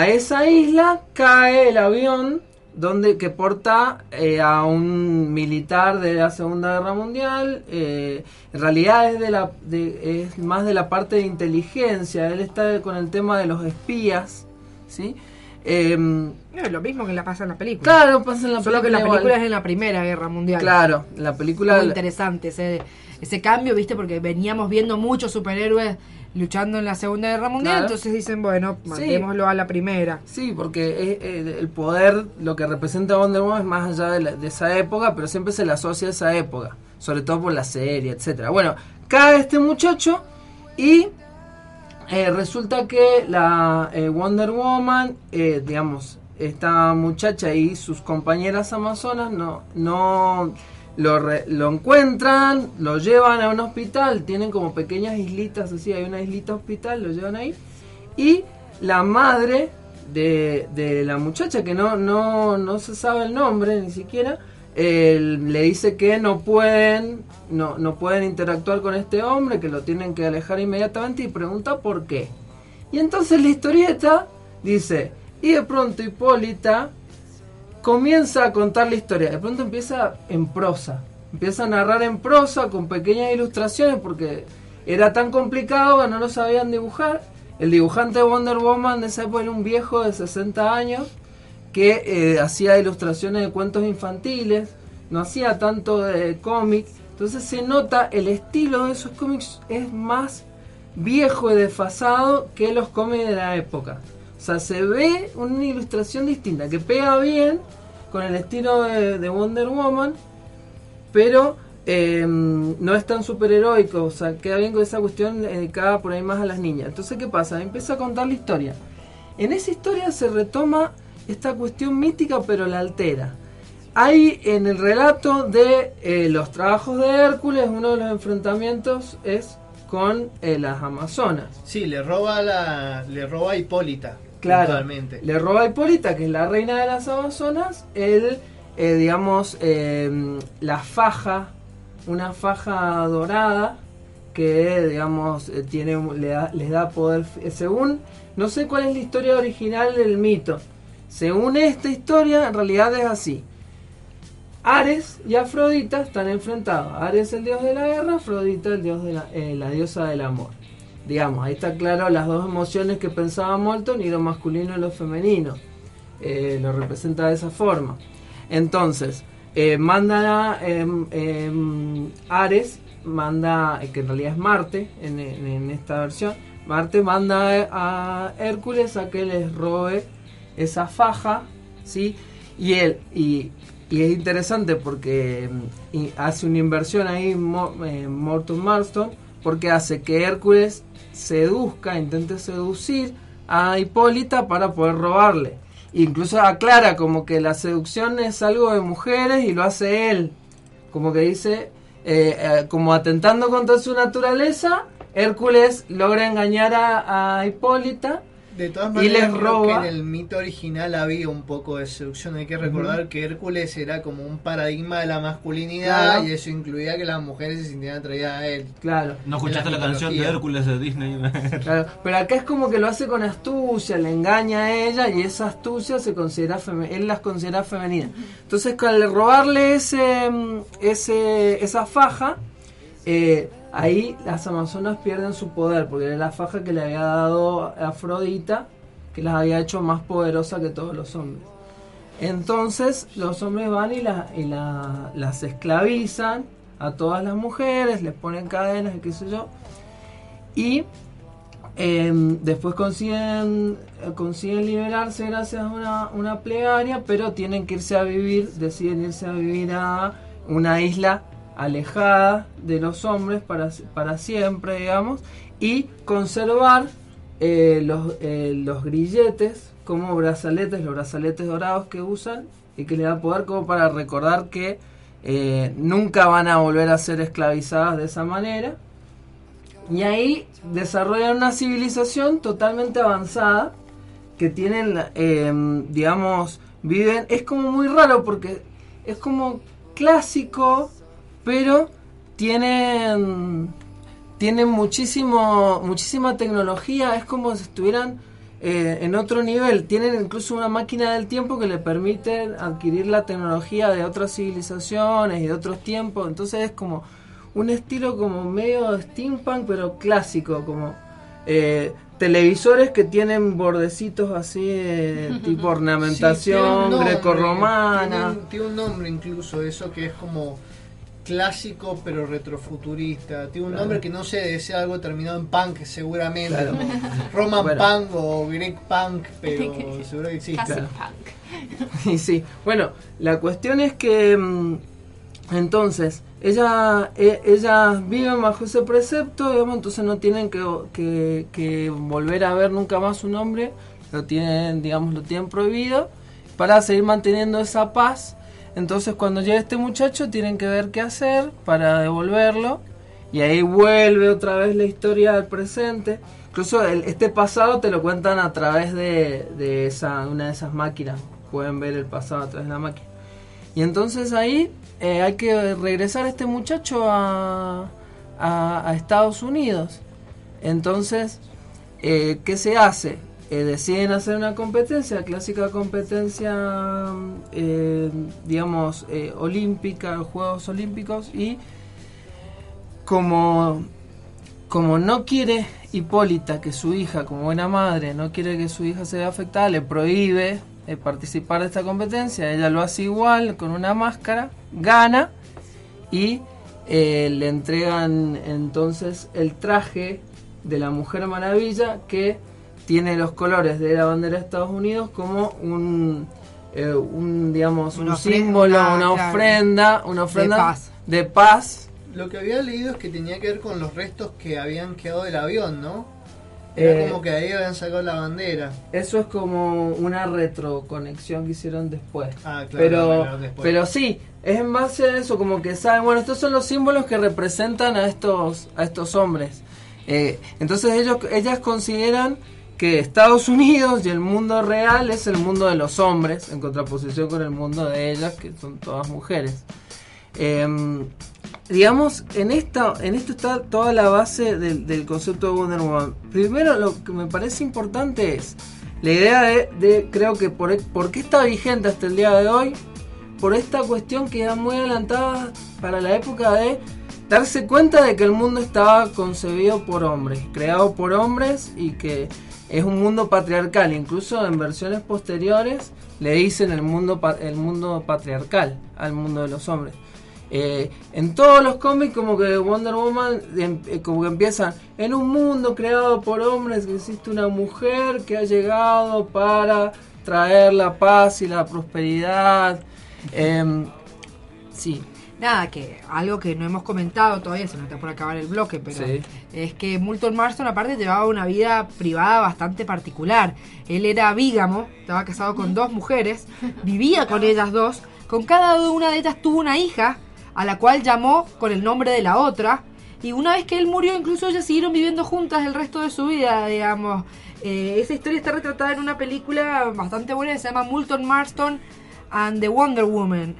a esa isla cae el avión donde que porta eh, a un militar de la Segunda Guerra Mundial. eh, en realidad es de la de- es más de la parte de inteligencia. Él está con el tema de los espías, ¿sí? No, es lo mismo que la pasa en la película. Claro, pasa en la Solo que la película película igual. es en la Primera Guerra Mundial. Claro, la película Muy interesante ese, ese cambio, ¿viste? Porque veníamos viendo muchos superhéroes luchando en la Segunda Guerra Mundial, Claro. entonces dicen, bueno, Sí. mandémoslo a la Primera. Sí, porque es- el poder, lo que representa Wonder Woman es más allá de, la- de esa época, pero siempre se le asocia a esa época, sobre todo por la serie, etcétera. Bueno, cae este muchacho y eh, resulta que la eh, Wonder Woman, eh, digamos, esta muchacha y sus compañeras amazonas no, no lo, re- lo encuentran, lo llevan a un hospital, tienen como pequeñas islitas así, hay una islita hospital, lo llevan ahí y la madre de, de la muchacha que no, no, no se sabe el nombre ni siquiera eh, le dice que no pueden no, no pueden interactuar con este hombre que lo tienen que alejar inmediatamente y pregunta por qué. Y entonces la historieta dice y de pronto Hipólita comienza a contar la historia. De pronto empieza en prosa. Empieza a narrar en prosa con pequeñas ilustraciones porque era tan complicado que no lo sabían dibujar. El dibujante de Wonder Woman de esa época era un viejo de 60 años que eh, hacía ilustraciones de cuentos infantiles, no hacía tanto de cómic. Entonces se nota el estilo de esos cómics es más viejo y desfasado que los cómics de la época. O sea, se ve una ilustración distinta, que pega bien con el estilo de, de Wonder Woman, pero eh, no es tan superheroico, o sea, queda bien con esa cuestión dedicada por ahí más a las niñas. Entonces, ¿qué pasa? Empieza a contar la historia. En esa historia se retoma esta cuestión mítica, pero la altera. Hay en el relato de eh, los trabajos de Hércules, uno de los enfrentamientos es con eh, las Amazonas. Sí, le roba la, le roba a Hipólita. Claro, le roba a Hipólita, que es la reina de las Amazonas, el, eh, digamos, eh, la faja, una faja dorada que, digamos, eh, tiene, le da- les da poder, según, no sé cuál es la historia original del mito, según esta historia, en realidad es así. Ares y Afrodita están enfrentados. Ares el dios de la guerra, Afrodita el dios de la, eh, la diosa del amor. Digamos, ahí está claro las dos emociones que pensaba Molton y lo masculino y lo femenino. Eh, lo representa de esa forma. Entonces, eh, manda a, em, em, Ares, manda, eh, que en realidad es Marte en, esta versión, Marte manda a Hércules a que les robe esa faja, ¿sí? Y él, y, es interesante porque y hace una inversión ahí eh, Morton Marston, porque hace que Hércules seduzca, intente seducir a Hipólita para poder robarle. Incluso aclara como que la seducción es algo de mujeres y lo hace él. Como que dice, eh, eh, como atentando contra su naturaleza, Hércules logra engañar a, a Hipólita De todas y maneras, creo roba. que en el mito original había un poco de seducción. Hay que recordar que Hércules era como un paradigma de la masculinidad Claro. y eso incluía que las mujeres se sintieran atraídas a él. Claro. ¿No escuchaste la canción de. Hércules de Disney? <laughs> Claro, pero acá es como que lo hace con astucia, le engaña a ella y esa astucia se considera él las considera femeninas. Entonces, al robarle ese, mm, ese esa faja, eh, ahí las amazonas pierden su poder, porque era la faja que le había dado Afrodita, que las había hecho más poderosa que todos los hombres. Entonces los hombres van y, la- y la- las esclavizan a todas las mujeres, les ponen cadenas y qué sé yo. Y em, después consiguen, consiguen liberarse gracias a una, una plegaria, pero tienen que irse a vivir, deciden irse a vivir a una isla alejada de los hombres para, para siempre, digamos, y conservar eh, los, eh, los grilletes como brazaletes, los brazaletes dorados que usan y que le da poder como para recordar que eh, nunca van a volver a ser esclavizadas de esa manera Y ahí desarrollan una civilización totalmente avanzada que tienen, eh, digamos, viven. Es como muy raro porque es como clásico, pero tienen tienen muchísimo muchísima tecnología. Es como si estuvieran eh, en otro nivel. Tienen incluso una máquina del tiempo que le permite adquirir la tecnología de otras civilizaciones y de otros tiempos. Entonces es como un estilo como medio steampunk, pero clásico, como eh, televisores que tienen bordecitos así, de <laughs> tipo ornamentación Sí, tiene un nombre, grecorromana. Tiene, tiene un nombre incluso eso que es como clásico pero retrofuturista. Tiene un Claro. nombre que no sé, debe ser algo terminado en punk seguramente. Claro. <laughs> Roman Bueno. punk o Greek punk, pero <laughs> seguro que existe. Claro. punk. <laughs> Y sí, bueno, la cuestión es que mm, entonces ella, e- ellas viven bajo ese precepto, digamos, entonces no tienen que, que, que volver a ver nunca más un hombre, lo tienen, digamos, lo tienen prohibido para seguir manteniendo esa paz. Entonces cuando llega este muchacho tienen que ver qué hacer para devolverlo y ahí vuelve otra vez la historia al presente. Incluso este pasado te lo cuentan a través de, de esa, una de esas máquinas. Pueden ver el pasado a través de la máquina. Y entonces ahí eh, hay que regresar a este muchacho a, a- a Estados Unidos. Entonces, eh, ¿qué se hace? Eh, deciden hacer una competencia, clásica competencia, eh, digamos, eh, olímpica, Juegos Olímpicos, y como, como no quiere Hipólita que su hija, como buena madre, no quiere que su hija se vea afectada, le prohíbe eh, participar de esta competencia, ella lo hace igual, con una máscara, gana, y le entregan entonces el traje de la Mujer Maravilla que tiene los colores de la bandera de Estados Unidos como un, eh, un digamos, Una un símbolo, una- claro, ofrenda, una ofrenda paz. de paz. Lo que había leído es que tenía que ver con los restos que habían quedado del avión, ¿no? Era Eh, como que ahí habían sacado la bandera. Eso es como una retroconexión que hicieron después. Ah, claro, pero, bueno, después. pero sí, es en base a eso, como que saben, bueno, estos son los símbolos que representan a estos, a estos hombres. Eh, entonces ellos, ellas consideran que Estados Unidos y el mundo real es el mundo de los hombres, en contraposición con el mundo de ellas, que son todas mujeres. Em, digamos, en esta, en esto está toda la base del, concepto de Wonder Woman. Primero, lo que me parece importante es la idea de, de- creo que por, por qué está vigente hasta el día de hoy, por esta cuestión que era muy adelantada para la época de darse cuenta de que el mundo estaba concebido por hombres, creado por hombres y que es un mundo patriarcal. Incluso en versiones posteriores le dicen el mundo, el mundo patriarcal al mundo de los hombres. Eh, en todos los cómics como que Wonder Woman em- eh, como que empiezan en un mundo creado por hombres que existe una mujer que ha llegado para traer la paz y la prosperidad. Em, sí, Nada, que algo que no hemos comentado todavía, se nos está por acabar el bloque, pero Sí. es que Moulton Marston aparte llevaba una vida privada bastante particular. Él era vígamo, estaba casado con dos mujeres, vivía con ellas dos, con cada una de ellas tuvo una hija, a la cual llamó con el nombre de la otra, y una vez que él murió, incluso ellas siguieron viviendo juntas el resto de su vida, digamos. Eh, esa historia está retratada en una película bastante buena que se llama Moulton Marston and the Wonder Woman.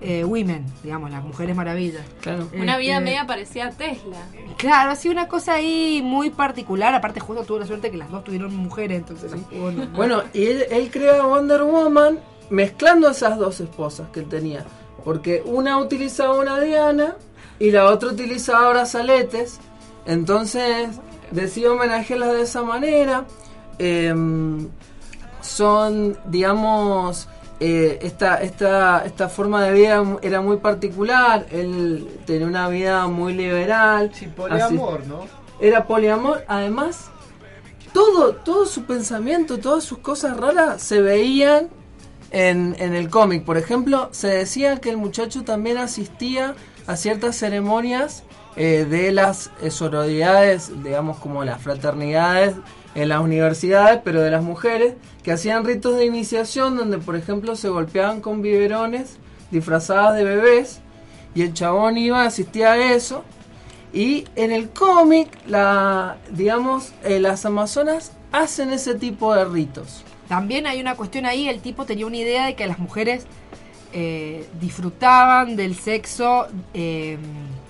Eh, women, digamos, las mujeres maravillas. Claro. Una vida Este, media parecida a Tesla. Claro, así una cosa ahí muy particular. Aparte, justo tuvo la suerte que las dos tuvieron mujeres, entonces. bueno, Bueno, y él, él crea Wonder Woman mezclando esas dos esposas que él tenía. Porque una utilizaba una diana y la otra utilizaba brazaletes. Entonces decidió homenajearlas de esa manera. Em, son, digamos, eh, esta, esta, esta forma de vida era muy particular. Él tenía una vida muy liberal. poliamor, así- ¿no? Era poliamor. Además, todo, todo su pensamiento, todas sus cosas raras se veían en, en el cómic. Por ejemplo, se decía que el muchacho también asistía a ciertas ceremonias eh, de las eh, sororidades, digamos como las fraternidades en las universidades, pero de las mujeres, que hacían ritos de iniciación donde, por ejemplo, se golpeaban con biberones disfrazadas de bebés, y el chabón iba, asistía a eso, Y en el cómic, la, digamos, eh, las amazonas hacen ese tipo de ritos. También hay una cuestión ahí, el tipo tenía una idea de que las mujeres eh, disfrutaban del sexo... eh,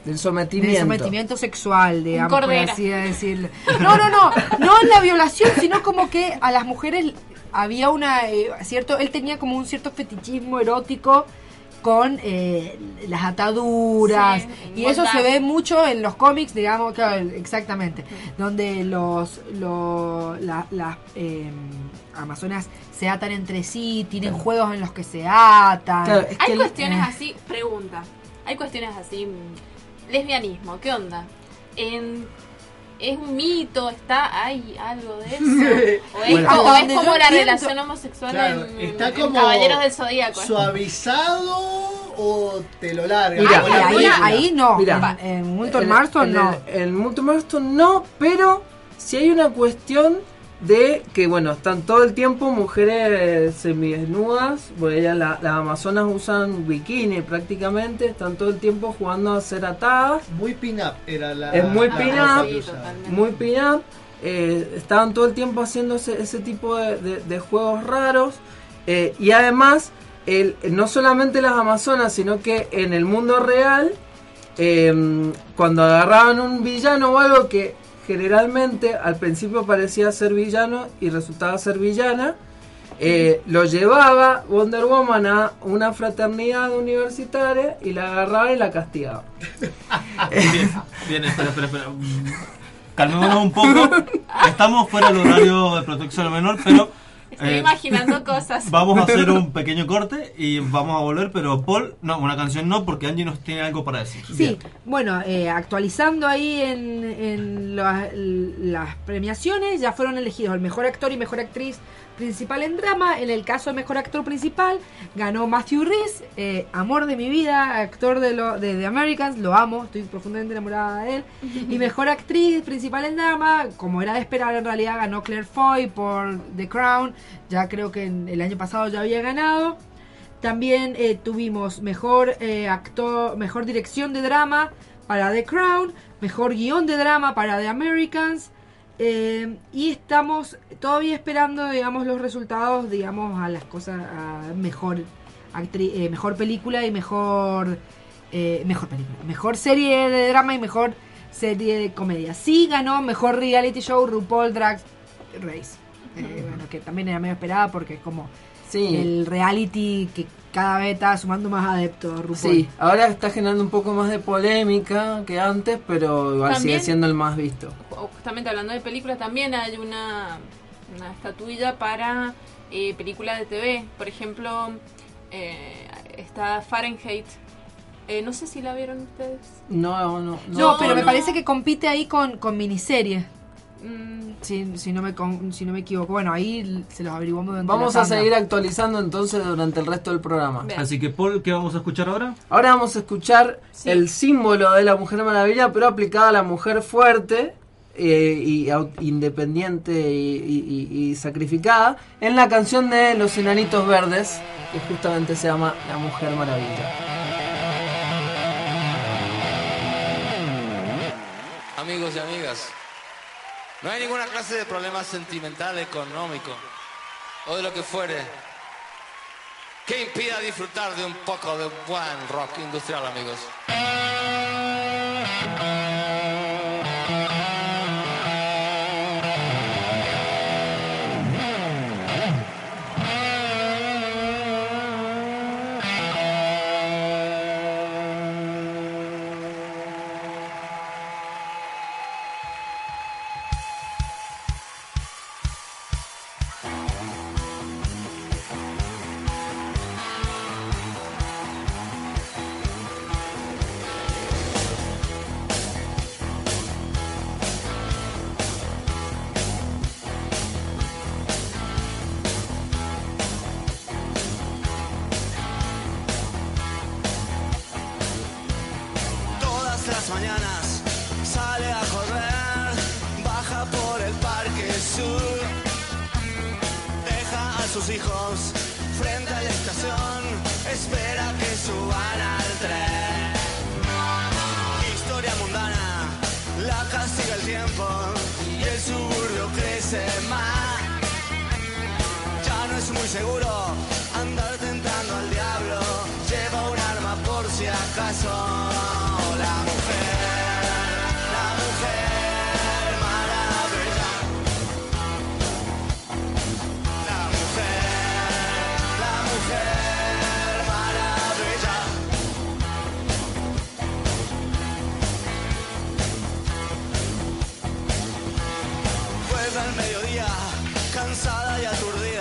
Del sometimiento. del sometimiento sexual, digamos, por así decirlo. <laughs> No, no, no, no en la violación, sino como que a las mujeres había una, eh, cierto, él tenía como un cierto fetichismo erótico con eh, las ataduras Sí, y eso se ve mucho en los cómics digamos claro, exactamente donde los, lo- la- las eh, amazonas se atan entre sí tienen juegos en los que se atan Hay cuestiones eh, así, pregunta. Hay cuestiones así, lesbianismo, ¿qué onda? En, ¿Es un mito? ¿Está? ¿Hay algo de eso? <laughs> ¿O es, Bueno. o Hasta es donde como la relación homosexual Claro, en, está en como Caballeros del Zodíaco? suavizado o te lo larga. Mira, ahí, ahí no Mira. en, en Moulton En- Marston en no En Moulton Marston no, pero si hay una cuestión de que, bueno, están todo el tiempo mujeres semidesnudas, bueno, ellas, la- las amazonas usan bikini prácticamente, están todo el tiempo jugando a ser atadas. Muy pin-up era la. Es muy pin-up, muy pin-up. eh, estaban todo el tiempo haciendo ese, ese tipo de, de- de juegos raros. eh, y además, el, no solamente las amazonas, sino que en el mundo real, eh, cuando agarraban un villano o algo que generalmente al principio parecía ser villano y resultaba ser villana, eh, lo llevaba Wonder Woman a una fraternidad universitaria y la agarraba y la castigaba. <laughs> Bien, bien, espera, espera, espera. Mm, Calmémonos un poco. Estamos fuera del horario de protección al menor, pero Estoy eh, imaginando <laughs> cosas. vamos a hacer un <laughs> pequeño corte y vamos a volver, pero Paul, no, una canción no, porque Angie nos tiene algo para decir. Sí, bueno, eh, actualizando ahí en, en la- las premiaciones, ya fueron elegidos el mejor actor y mejor actriz principal en drama. En el caso de mejor actor principal, ganó Matthew Rhys, eh, amor de mi vida, actor de, lo, de The Americans, lo amo, estoy profundamente enamorada de él. <laughs> Y mejor actriz principal en drama, como era de esperar, en realidad ganó Claire Foy por The Crown. Ya creo que en- el año pasado ya había ganado. También eh, tuvimos mejor eh, actor, mejor dirección de drama para The Crown, mejor guion de drama para The Americans. Eh, y estamos todavía esperando, digamos, los resultados, digamos, a las cosas, a mejor actri- eh, mejor película y mejor eh, mejor película, mejor serie de drama y mejor serie de comedia. Sí ganó mejor reality show RuPaul Drag Race. Eh, bueno, que también era medio esperada porque es como Sí. el reality que cada vez está sumando más adeptos. RuPaul. Sí, ahora está generando un poco más de polémica que antes, pero igual También- sigue siendo el más visto. o justamente hablando de películas, también hay una, una estatuilla para eh, películas de TV. Por ejemplo, eh, está Fahrenheit. Eh, no sé si la vieron ustedes. No, no, No, pero me no. parece que compite ahí con, con miniseries. Mm, Si, si, no me, si no me equivoco. Bueno, ahí se los averiguamos durante Vamos la a seguir actualizando entonces durante el resto del programa. Así que Paul, ¿qué vamos a escuchar ahora? Ahora vamos a escuchar el símbolo de la Mujer Maravilla, pero aplicado a la mujer fuerte eh, y independiente y, y- y- y sacrificada en la canción de Los Enanitos Verdes, que justamente se llama La Mujer Maravilla. Amigos y amigas, no hay ninguna clase de problema sentimental, económico o de lo que fuere que impida disfrutar de un poco de buen rock industrial, amigos. Cansada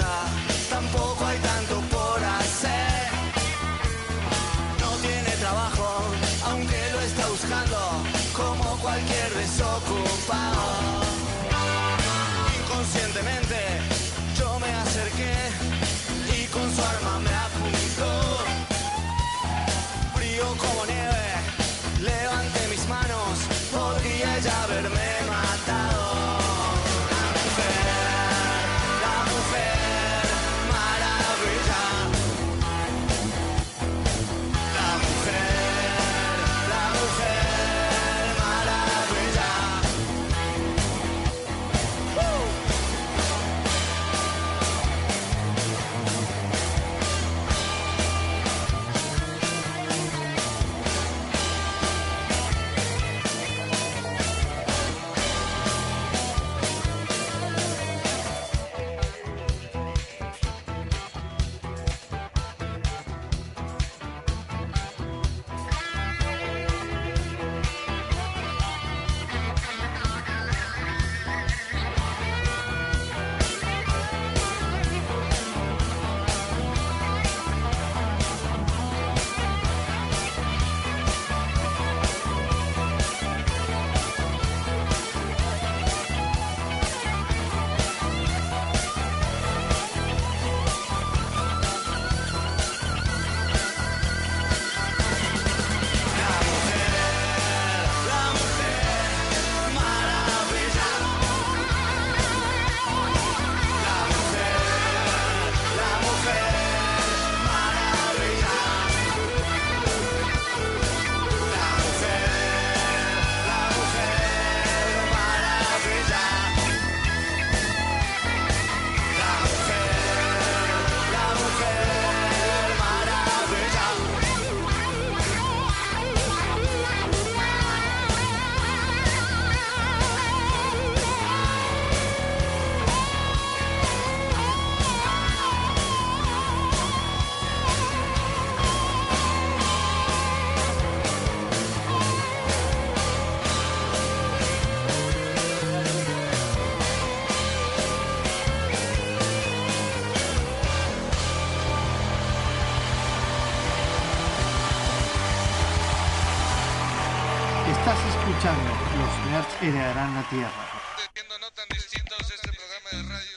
heredarán la Tierra.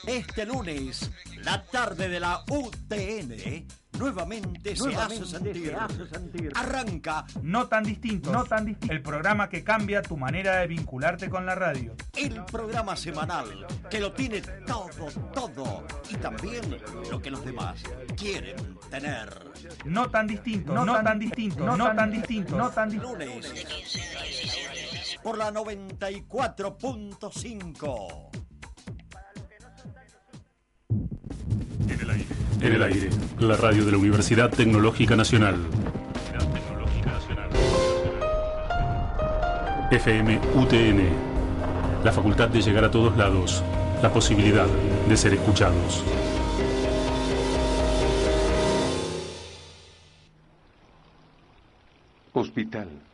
Este lunes, la tarde de la UTN nuevamente, se, Nuevamente hace sentir. se hace sentir. Arranca No tan distintos. No tan distintos. El programa que cambia tu manera de vincularte con la radio. el programa semanal que lo tiene todo, todo y también lo que los demás quieren tener. No tan distintos. No, tan, distintos. No, tan distintos. No tan distintos. Lunes por la 94.5. En el aire, la radio de la Universidad Tecnológica Nacional. FM UTN, la facultad de llegar a todos lados, la posibilidad de ser escuchados. Hospital.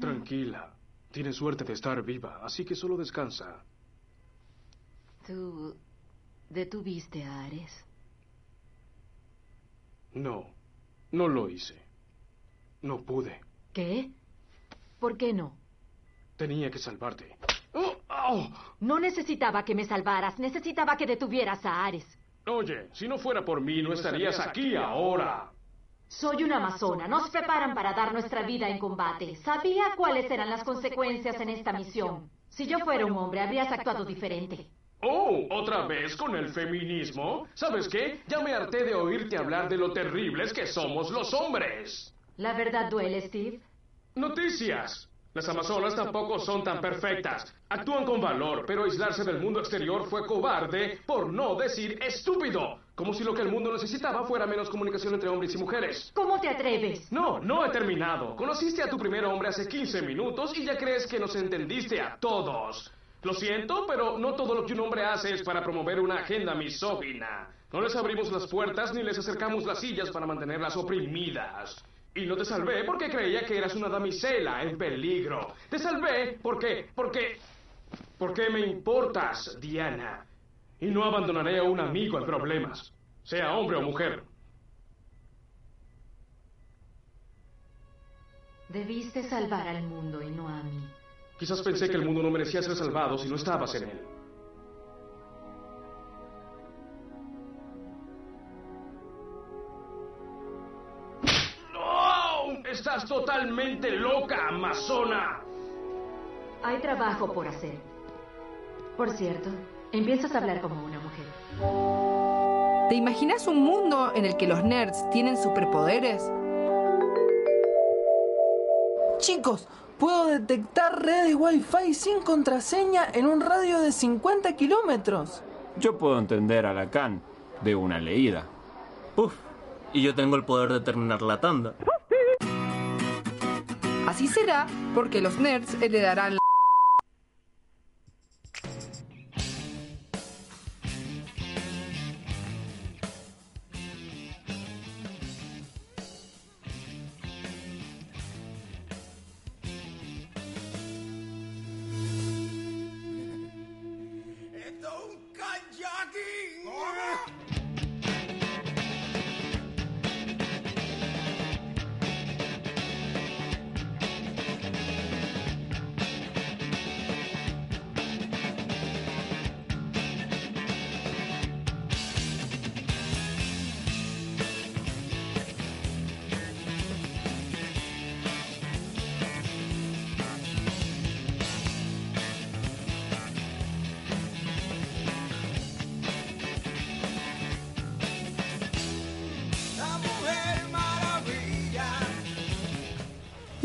Tranquila. Tienes suerte de estar viva, así que solo descansa. ¿Tú detuviste a Ares? No, no lo hice. No pude. ¿Qué? ¿Por qué no? Tenía que salvarte. No necesitaba que me salvaras, necesitaba que detuvieras a Ares. Oye, si no fuera por mí, no estarías aquí ahora. Soy una amazona, nos preparan para dar nuestra vida en combate. Sabía cuáles eran las consecuencias en esta misión. Si yo fuera un hombre, habrías actuado diferente. Oh, ¿otra vez con el feminismo? ¿Sabes qué? Ya me harté de oírte hablar de lo terribles que somos los hombres. ¿La verdad duele, Steve? Noticias. Las Amazonas tampoco son tan perfectas. Actúan con valor, pero aislarse del mundo exterior fue cobarde, por no decir estúpido. Como si lo que el mundo necesitaba fuera menos comunicación entre hombres y mujeres. ¿Cómo te atreves? No, no he terminado. Conociste a tu primer hombre hace 15 minutos y ya crees que nos entendiste a todos. Lo siento, pero no todo lo que un hombre hace es para promover una agenda misógina. No les abrimos las puertas ni les acercamos las sillas para mantenerlas oprimidas. Y no te salvé porque creía que eras una damisela en peligro. Te salvé porque, porque, porque me importas, Diana. Y no abandonaré a un amigo en problemas, sea hombre o mujer. Debiste salvar al mundo y no a mí. Quizás pensé que el mundo no merecía ser salvado si no estabas en él. ¡No! ¡Estás totalmente loca, Amazona! Hay trabajo por hacer. Por cierto, empiezas a hablar como una mujer. ¿Te imaginas un mundo en el que los nerds tienen superpoderes? Chicos, puedo detectar redes Wi-Fi sin contraseña en un radio de 50 kilómetros. Yo puedo entender a Lacan de una leída. Uf, y yo tengo el poder de terminar la tanda. Así será porque los nerds heredarán la...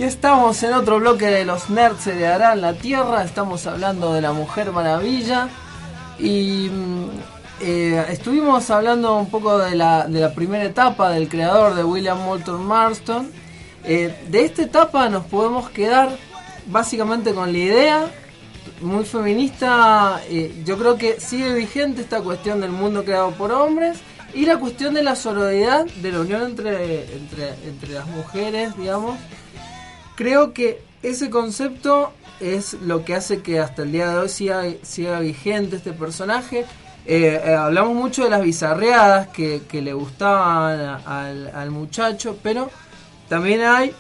estamos en otro bloque de los nerds se heredarán la tierra. Estamos hablando de la Mujer Maravilla. Y mm, eh, estuvimos hablando un poco de la, de la primera etapa del creador de William Moulton Marston. Eh, de esta etapa nos podemos quedar básicamente con la idea muy feminista. eh, yo creo que sigue vigente esta cuestión del mundo creado por hombres y la cuestión de la sororidad, de la unión entre, entre, entre las mujeres, digamos. Creo que ese concepto es lo que hace que hasta el día de hoy siga, siga vigente este personaje. Eh, eh, hablamos mucho de las bizarreadas que, le gustaban al, muchacho, pero también hay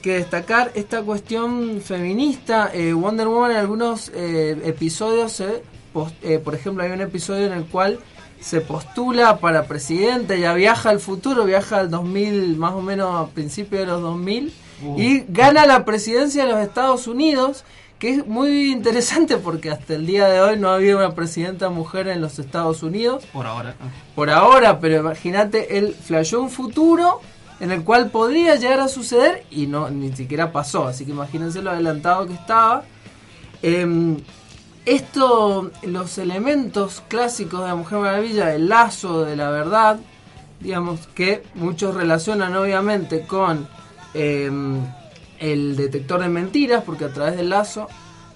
que destacar esta cuestión feminista. Eh, Wonder Woman en algunos episodios, se pos- eh, por ejemplo, hay un episodio en el cual se postula para presidente, ya viaja al futuro, viaja al 2000, más o menos a principios de los 2000, Uh. y gana la presidencia de los Estados Unidos, que es muy interesante porque hasta el día de hoy no había una presidenta mujer en los Estados Unidos Por ahora. por ahora, pero imagínate, él flasheó un futuro en el cual podría llegar a suceder y no ni siquiera pasó, así que imagínense lo adelantado que estaba. Em, esto, los elementos clásicos de la Mujer Maravilla, el lazo de la verdad, digamos que muchos relacionan obviamente con em, el detector de mentiras, porque a través del lazo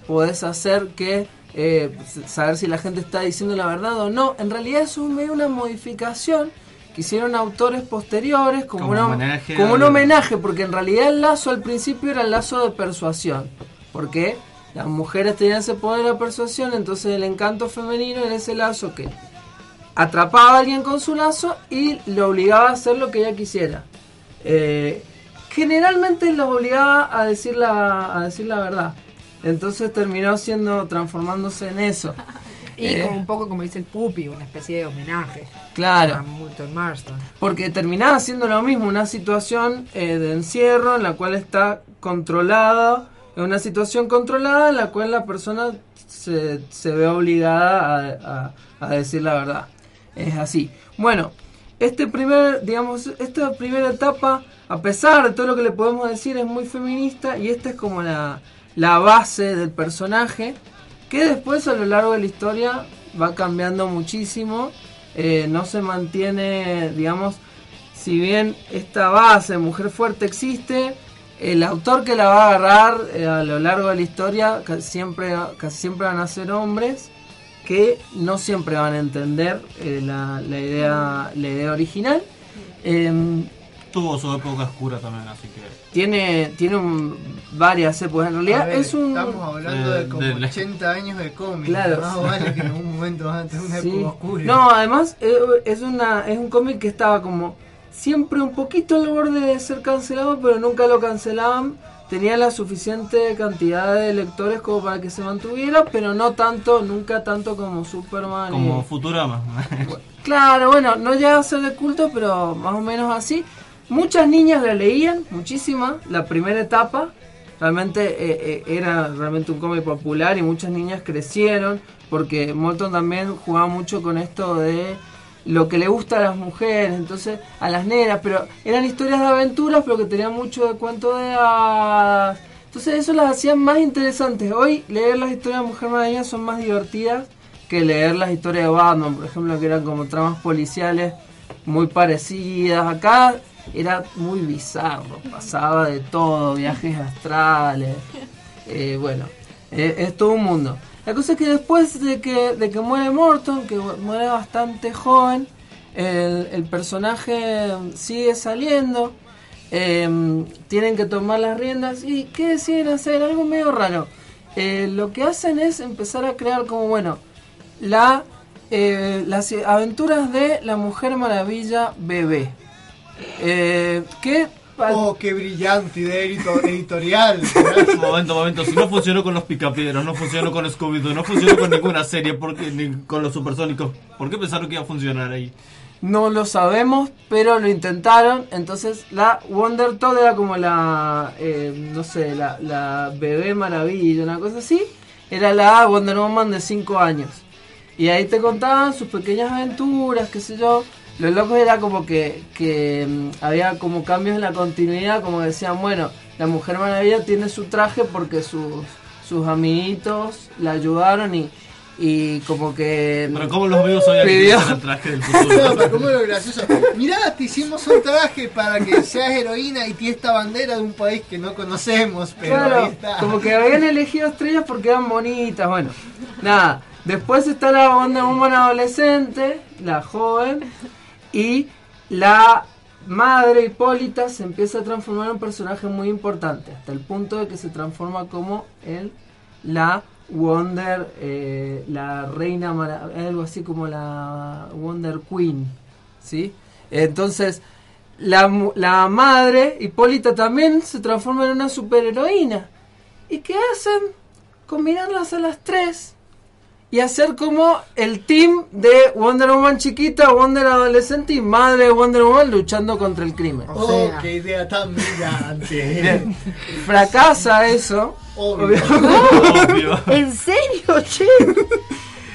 podés hacer que eh, saber si la gente está diciendo la verdad o no. En realidad es un, medio una modificación que hicieron autores posteriores como, Como una- homenaje como un homenaje, porque en realidad el lazo al principio era el lazo de persuasión, porque las mujeres tenían ese poder de persuasión, entonces el encanto femenino era ese lazo que atrapaba a alguien con su lazo y lo obligaba a hacer lo que ella quisiera. Eh, generalmente los obligaba a decir la, a decir la verdad. Entonces terminó siendo, transformándose en eso. <laughs> Y Eh, como un poco como dice el Pupi, una especie de homenaje. Claro. A Marston. Porque terminaba siendo lo mismo, una situación eh, de encierro en la cual está controlada en una situación controlada en la cual la persona se, se ve obligada a, a- a decir la verdad. Es así. Bueno, este primer, digamos, esta primera etapa, a pesar de todo lo que le podemos decir, es muy feminista y esta es como la, la base del personaje, que después a lo largo de la historia va cambiando muchísimo, eh, no se mantiene, digamos, si bien esta base mujer fuerte existe, el autor que la va a agarrar eh, a lo largo de la historia ca- siempre, casi siempre van a ser hombres que no siempre van a entender eh, la, la idea la idea original. Em, Tuvo su época oscura también, así que. tiene tiene un- varias épocas. En realidad ver, es un... Estamos hablando de Eh, como de- 80 años de cómic. Claro. Más vale que en algún momento antes, una Sí. época oscura. No, además eh, es una es un cómic que estaba como siempre un poquito al borde de ser cancelado, pero nunca lo cancelaban. Tenía la suficiente cantidad de lectores como para que se mantuviera, pero no tanto, nunca tanto como Superman. y- Como Futurama. Claro, bueno, no llega a ser de culto, pero más o menos así. Muchas niñas la leían, muchísimas, la primera etapa. Realmente eh, eh, era realmente un cómic popular y muchas niñas crecieron porque Morton también jugaba mucho con esto de lo que le gusta a las mujeres, entonces a las nenas, pero eran historias de aventuras, pero que tenían mucho de cuento de hadas. Entonces eso las hacía más interesantes. Hoy leer las historias de Mujer Maravilla son más divertidas que leer las historias de Batman, por ejemplo, que eran como tramas policiales muy parecidas. Acá era muy bizarro, pasaba de todo, viajes astrales, eh, bueno, eh, es todo un mundo. La cosa es que después de que, de que muere Morton, que muere bastante joven, el, personaje sigue saliendo, eh, tienen que tomar las riendas y ¿qué deciden hacer? Algo medio raro. Eh, lo que hacen es empezar a crear como, bueno, la, eh, las aventuras de la Mujer Maravilla bebé. Eh, Oh, qué brillante idea edito- editorial. <laughs> momento, momento. Si no funcionó con los picapiedras, no funcionó con Scooby-Doo, no funcionó con ninguna serie, porque, ni con los supersónicos. ¿Por qué pensaron que iba a funcionar ahí? No lo sabemos, pero lo intentaron. Entonces la Wonder Todd era como la, eh, no sé, la, la bebé maravilla, una cosa así. Era la Wonder Woman de 5 años. Y ahí te contaban sus pequeñas aventuras, qué sé yo. Lo loco era como que, que mm, había como cambios en la continuidad, como decían, bueno, la Mujer Maravilla tiene su traje porque sus, sus amiguitos la ayudaron y, y como que... Pero ¿cómo los veo que pidió- el traje del <laughs> No, futuro? pero ¿cómo es lo gracioso? Mirá, te hicimos un traje para que seas heroína y tienes esta bandera de un país que no conocemos, pero ahí Claro, está. como que habían elegido estrellas porque eran bonitas, bueno. Nada, después está la Wonder Woman adolescente, la joven, y la madre Hipólita se empieza a transformar en un personaje muy importante, hasta el punto de que se transforma como el, la Wonder, eh, la reina, algo así como la Wonder Queen, ¿sí? Entonces, la, la madre, Hipólita, también se transforma en una superheroína. ¿Y qué hacen? Combinarlas a las tres y hacer como el team de Wonder Woman chiquita, Wonder adolescente y madre de Wonder Woman luchando contra el crimen. Oh, qué idea tan brillante. Fracasa eso. <laughs> Obvio. ¿En serio, che?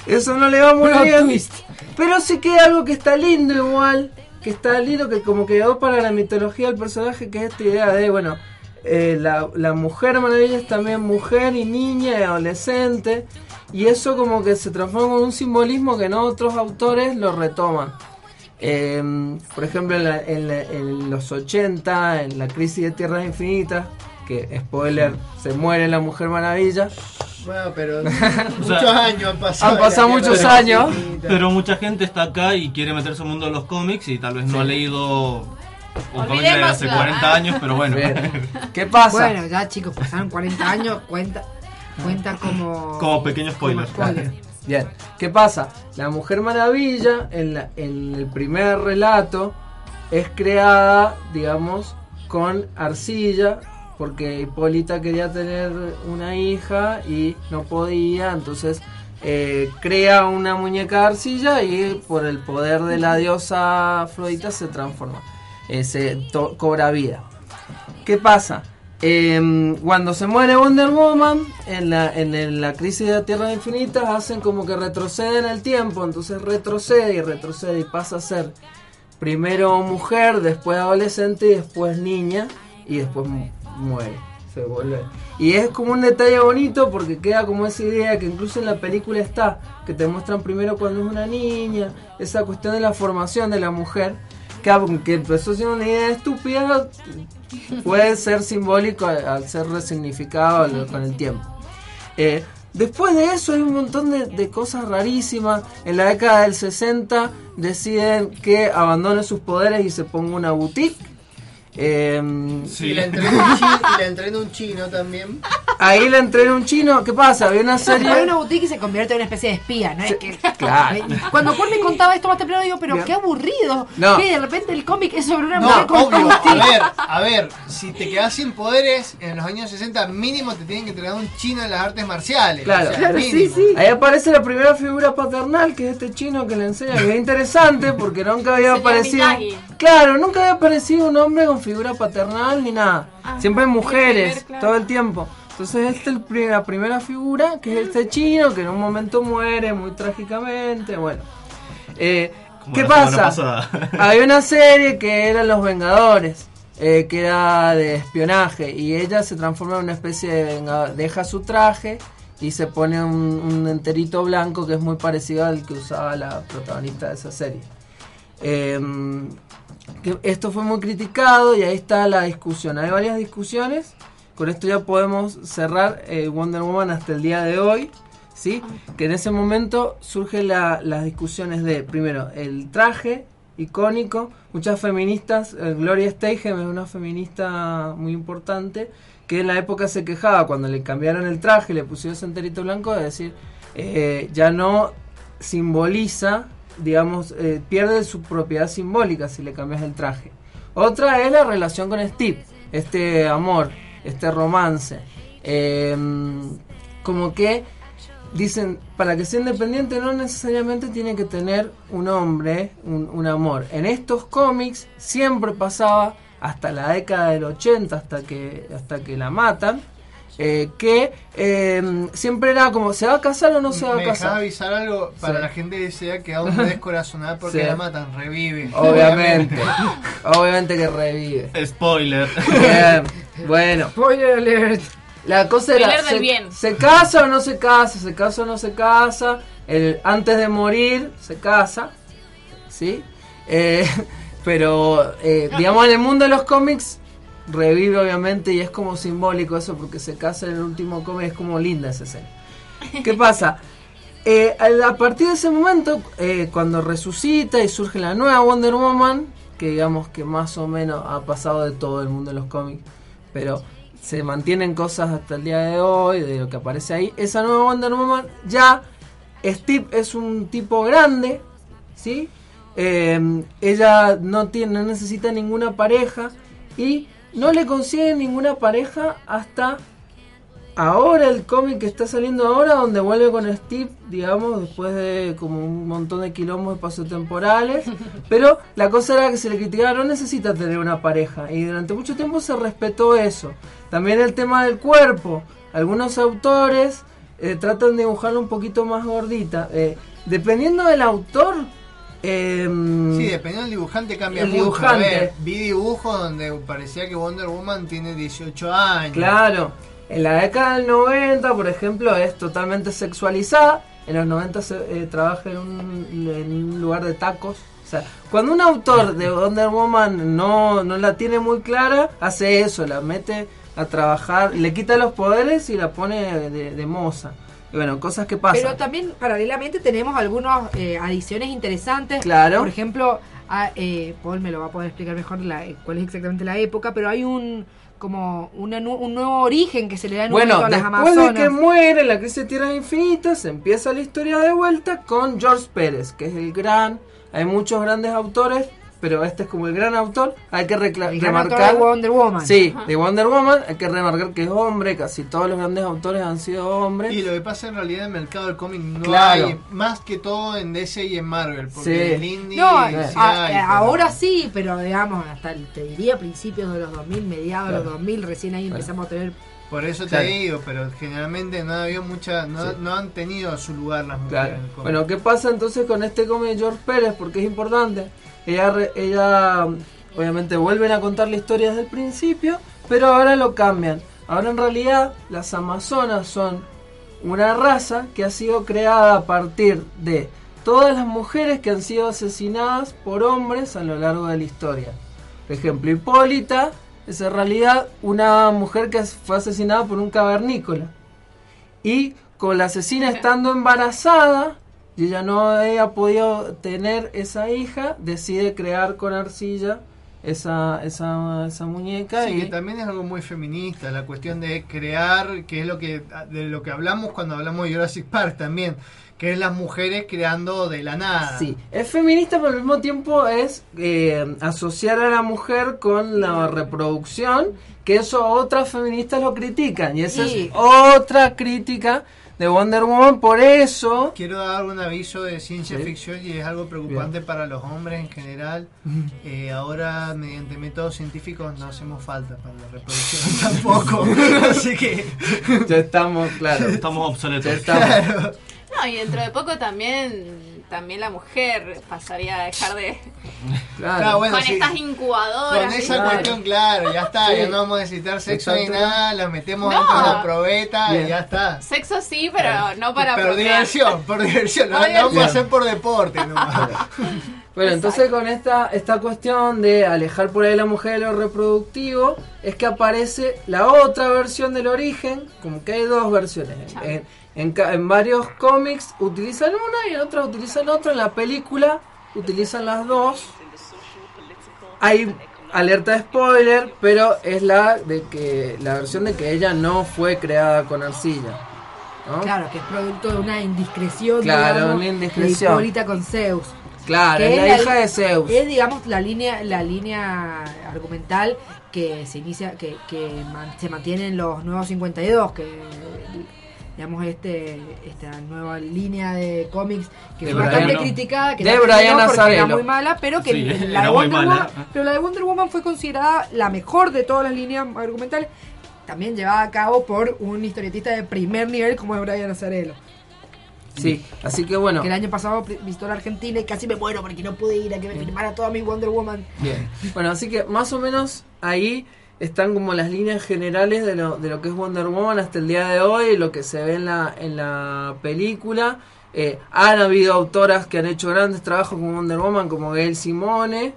Eso no le va muy Plot bien. twist. Pero sí que hay algo que está lindo igual. Que está lindo, que como quedó para la mitología del personaje, que es esta idea de, bueno, eh, la, la mujer maravilla es también mujer y niña y adolescente. Y eso como que se transforma en un simbolismo que no otros autores lo retoman. Eh, por ejemplo, en, la- en la- en los 80, en la crisis de Tierras Infinitas, que, spoiler, se muere la Mujer Maravilla. Bueno, pero <laughs> muchos años han pasado. Han pasado muchos años. Infinita. Pero mucha gente está acá y quiere meterse al mundo de los cómics y tal vez no ha leído un cómic de hace Olvidémoslo. 40 años, pero bueno. Bien. ¿Qué pasa? Bueno, ya chicos, pasaron 40 años, cuenta, cuenta como... <clears throat> Como pequeño spoiler. como spoiler. <laughs> Bien, ¿qué pasa? La Mujer Maravilla en, la- en el primer relato es creada, digamos, con arcilla, porque Hipólita quería tener una hija y no podía, entonces eh, crea una muñeca de arcilla y por el poder de la diosa Afrodita se transforma, eh, se cobra vida. ¿Qué pasa? Eh, cuando se muere Wonder Woman, en la, en la crisis de la Tierra Infinitas, hacen como que retrocede en el tiempo, entonces retrocede y retrocede y pasa a ser primero mujer, después adolescente y después niña y después mu- muere. Se vuelve. Y es como un detalle bonito porque queda como esa idea que incluso en la película está, que te muestran primero cuando es una niña, esa cuestión de la formación de la mujer, que empezó siendo una idea estúpida, puede ser simbólico al, ser resignificado con el tiempo. Eh, después de eso hay un montón de, de cosas rarísimas. En la década del 60 deciden que abandone sus poderes y se ponga una boutique. Eh, Y, la entrena un chino, y la entrena un chino también. Ahí la entrena un chino. ¿Qué pasa? Había una serie... Hay una boutique y se convierte en una especie de espía, ¿no? Es que, Claro. <laughs> Cuando Juan me contaba esto más temprano, digo, pero qué aburrido. No. Que de repente el cómic es sobre una No, mujer con obvio. A ver, a ver, si te quedas sin poderes, en los años 60 mínimo te tienen que entregar un chino en las artes marciales. Claro, O sea, mínimo. Ahí aparece la primera figura paternal, que es este chino que le enseña, que es interesante porque nunca había aparecido. Claro, nunca había aparecido un hombre con figura paternal ni nada. Ah, Siempre mujeres, primer, claro. todo el tiempo. Entonces, esta es la primera figura, que es este chino, que en un momento muere muy trágicamente. Bueno, Eh, ¿qué pasa? <laughs> Había una serie que eran Los Vengadores, eh, que era de espionaje, y ella se transforma en una especie de vengador. Deja su traje y se pone un, un enterito blanco que es muy parecido al que usaba la protagonista de esa serie. Em, que esto fue muy criticado y ahí está la discusión. Hay varias discusiones. Con esto ya podemos cerrar eh, Wonder Woman hasta el día de hoy. ¿sí? Que en ese momento surgen la- las discusiones de, primero, el traje icónico. Muchas feministas, eh, Gloria Steinem es una feminista muy importante, que en la época se quejaba cuando le cambiaron el traje, le pusieron ese enterito blanco, de decir, eh, ya no simboliza, digamos, eh, pierde su propiedad simbólica si le cambias el traje. Otra es la relación con Steve, este amor, este romance. Eh, como que dicen, para que sea independiente no necesariamente tiene que tener un hombre, un, un amor. En estos cómics siempre pasaba, hasta la década del 80, hasta que, hasta que la matan, eh, que eh, siempre era como, ¿se va a casar o no se va a Me casar? avisar algo para Sí. la gente que se ha quedado descorazonada porque Sí. la matan, revive. Obviamente, <laughs> obviamente que revive. Spoiler. Bien, bueno. Spoiler alert. La cosa era, Spoiler del se, bien. ¿se casa o no se casa? ¿Se casa o no se casa? El, antes de morir, se casa. ¿Sí? Eh, <laughs> pero, eh, digamos, en el mundo de los cómics, revive obviamente y es como simbólico eso porque se casa en el último cómic, es como linda esa escena. ¿Qué <laughs> pasa? Eh, a partir de ese momento, eh, cuando resucita y surge la nueva Wonder Woman, que digamos que más o menos ha pasado de todo el mundo de los cómics, pero se mantienen cosas hasta el día de hoy, de lo que aparece ahí. Esa nueva Wonder Woman, ya Steve es un tipo grande, ¿sí? Eh, ella no, tiene, no necesita ninguna pareja y no le consigue ninguna pareja hasta ahora el cómic que está saliendo ahora donde vuelve con Steve digamos después de como un montón de quilombos de pasos temporales <laughs> pero la cosa era que se le criticaba no necesita tener una pareja. Y durante mucho tiempo se respetó eso. También el tema del cuerpo. Algunos autores eh, tratan de dibujarlo un poquito más gordita. Eh, dependiendo del autor em, Sí, dependiendo del dibujante cambia El mucho. dibujante. A ver, vi dibujos donde parecía que Wonder Woman tiene 18 años. Claro, en la década del 90, por ejemplo, es totalmente sexualizada. En los 90 se eh, trabaja en un, en un lugar de tacos. O sea, cuando un autor de Wonder Woman no, no la tiene muy clara, hace eso, la mete a trabajar, le quita los poderes y la pone de, de moza. Bueno, cosas que pasan. Pero también paralelamente tenemos algunas eh, adiciones interesantes. Claro. Por ejemplo, a- eh, Paul me lo va a poder explicar mejor la- cuál es exactamente la época, pero hay un como una un nuevo origen que se le da en un Bueno, a las después de Amazonas. que muere la crisis de Tierras Infinitas, empieza la historia de vuelta con George Pérez, que es el gran. Hay muchos grandes autores, pero este es como el gran autor, hay que El gran remarcar... autor de Wonder Woman. Sí, Ajá. de Wonder Woman, hay que remarcar que es hombre, casi todos los grandes autores han sido hombres. Y lo que pasa en realidad en el mercado del cómic no Claro. hay, más que todo en DC y en Marvel, porque Sí. el indie No, sí a- hay, a- pero- ahora sí, pero digamos, hasta el- te diría principios de los 2000, mediados de los 2000, recién ahí empezamos a tener... Por eso te Claro. digo, pero generalmente no ha habido mucha, no, Sí. no han tenido su lugar las mujeres. Claro. en el cómic. Bueno, ¿qué pasa entonces con este cómic de George Pérez? Porque es importante. Ella, obviamente vuelven a contar la historia desde el principio, pero ahora lo cambian. Ahora en realidad las amazonas son una raza que ha sido creada a partir de todas las mujeres que han sido asesinadas por hombres a lo largo de la historia. Por ejemplo, Hipólita es en realidad una mujer que fue asesinada por un cavernícola. Y con la asesina estando embarazada, y ella no había podido tener esa hija, decide crear con arcilla esa, esa, esa muñeca. Sí, y, que también es algo muy feminista, la cuestión de crear, que es lo que de lo que hablamos cuando hablamos de Jurassic Park también, que es las mujeres creando de la nada. Sí, es feminista, pero al mismo tiempo es eh, asociar a la mujer con la reproducción, que eso otras feministas lo critican, y esa Sí. es otra crítica de Wonder Woman, por eso... Quiero dar un aviso de ciencia Sí. ficción y es algo preocupante para los hombres en general. <laughs> Eh, ahora, mediante métodos científicos, no hacemos falta para la reproducción <laughs> tampoco. <laughs> Así que. Ya estamos, claro. Estamos obsoletos. Ya estamos. No, y dentro de poco también también la mujer pasaría a dejar de Claro, bueno, con sí. estas incubadoras. Con esa cuestión, claro, ya está, Sí. ya no vamos a necesitar sexo ni nada, la metemos No. dentro de la probeta Bien. y ya está. Sexo sí, pero no para Pero procrear. diversión, por diversión, no, Por lo vamos a hacer por deporte nomás. <laughs> Bueno, entonces con esta, esta cuestión de alejar por ahí la mujer de lo reproductivo, es que aparece la otra versión del origen, como que hay dos versiones. En, en en varios cómics utilizan una y en otros utilizan otra. En la película utilizan las dos. Hay alerta de spoiler, pero es la de que la versión de que ella no fue creada con arcilla. ¿no? Claro, que es producto de una indiscreción, Claro, digamos, una indiscreción. de Hipólita con Zeus. Claro, es la hija de Zeus. Es, digamos, la línea, la línea argumental que se inicia, que, que man- se mantiene en los nuevos 52, que digamos este esta nueva línea de cómics que De fue bastante criticada, que de Brian era Azzarello. muy mala, pero que Sí, la de Wonder. Woman, pero la de Wonder Woman fue considerada la mejor de todas las líneas argumentales, también llevada a cabo por un historietista de primer nivel como es Brian Azzarello. Sí, así que bueno. Que el año pasado visitó la Argentina y casi me muero porque no pude ir a que me firmara toda mi Wonder Woman. Bien. Bueno, así que más o menos ahí están como las líneas generales de lo, de lo que es Wonder Woman hasta el día de hoy, lo que se ve en la, en la película. Eh, han habido autoras que han hecho grandes trabajos con Wonder Woman, como Gail Simone.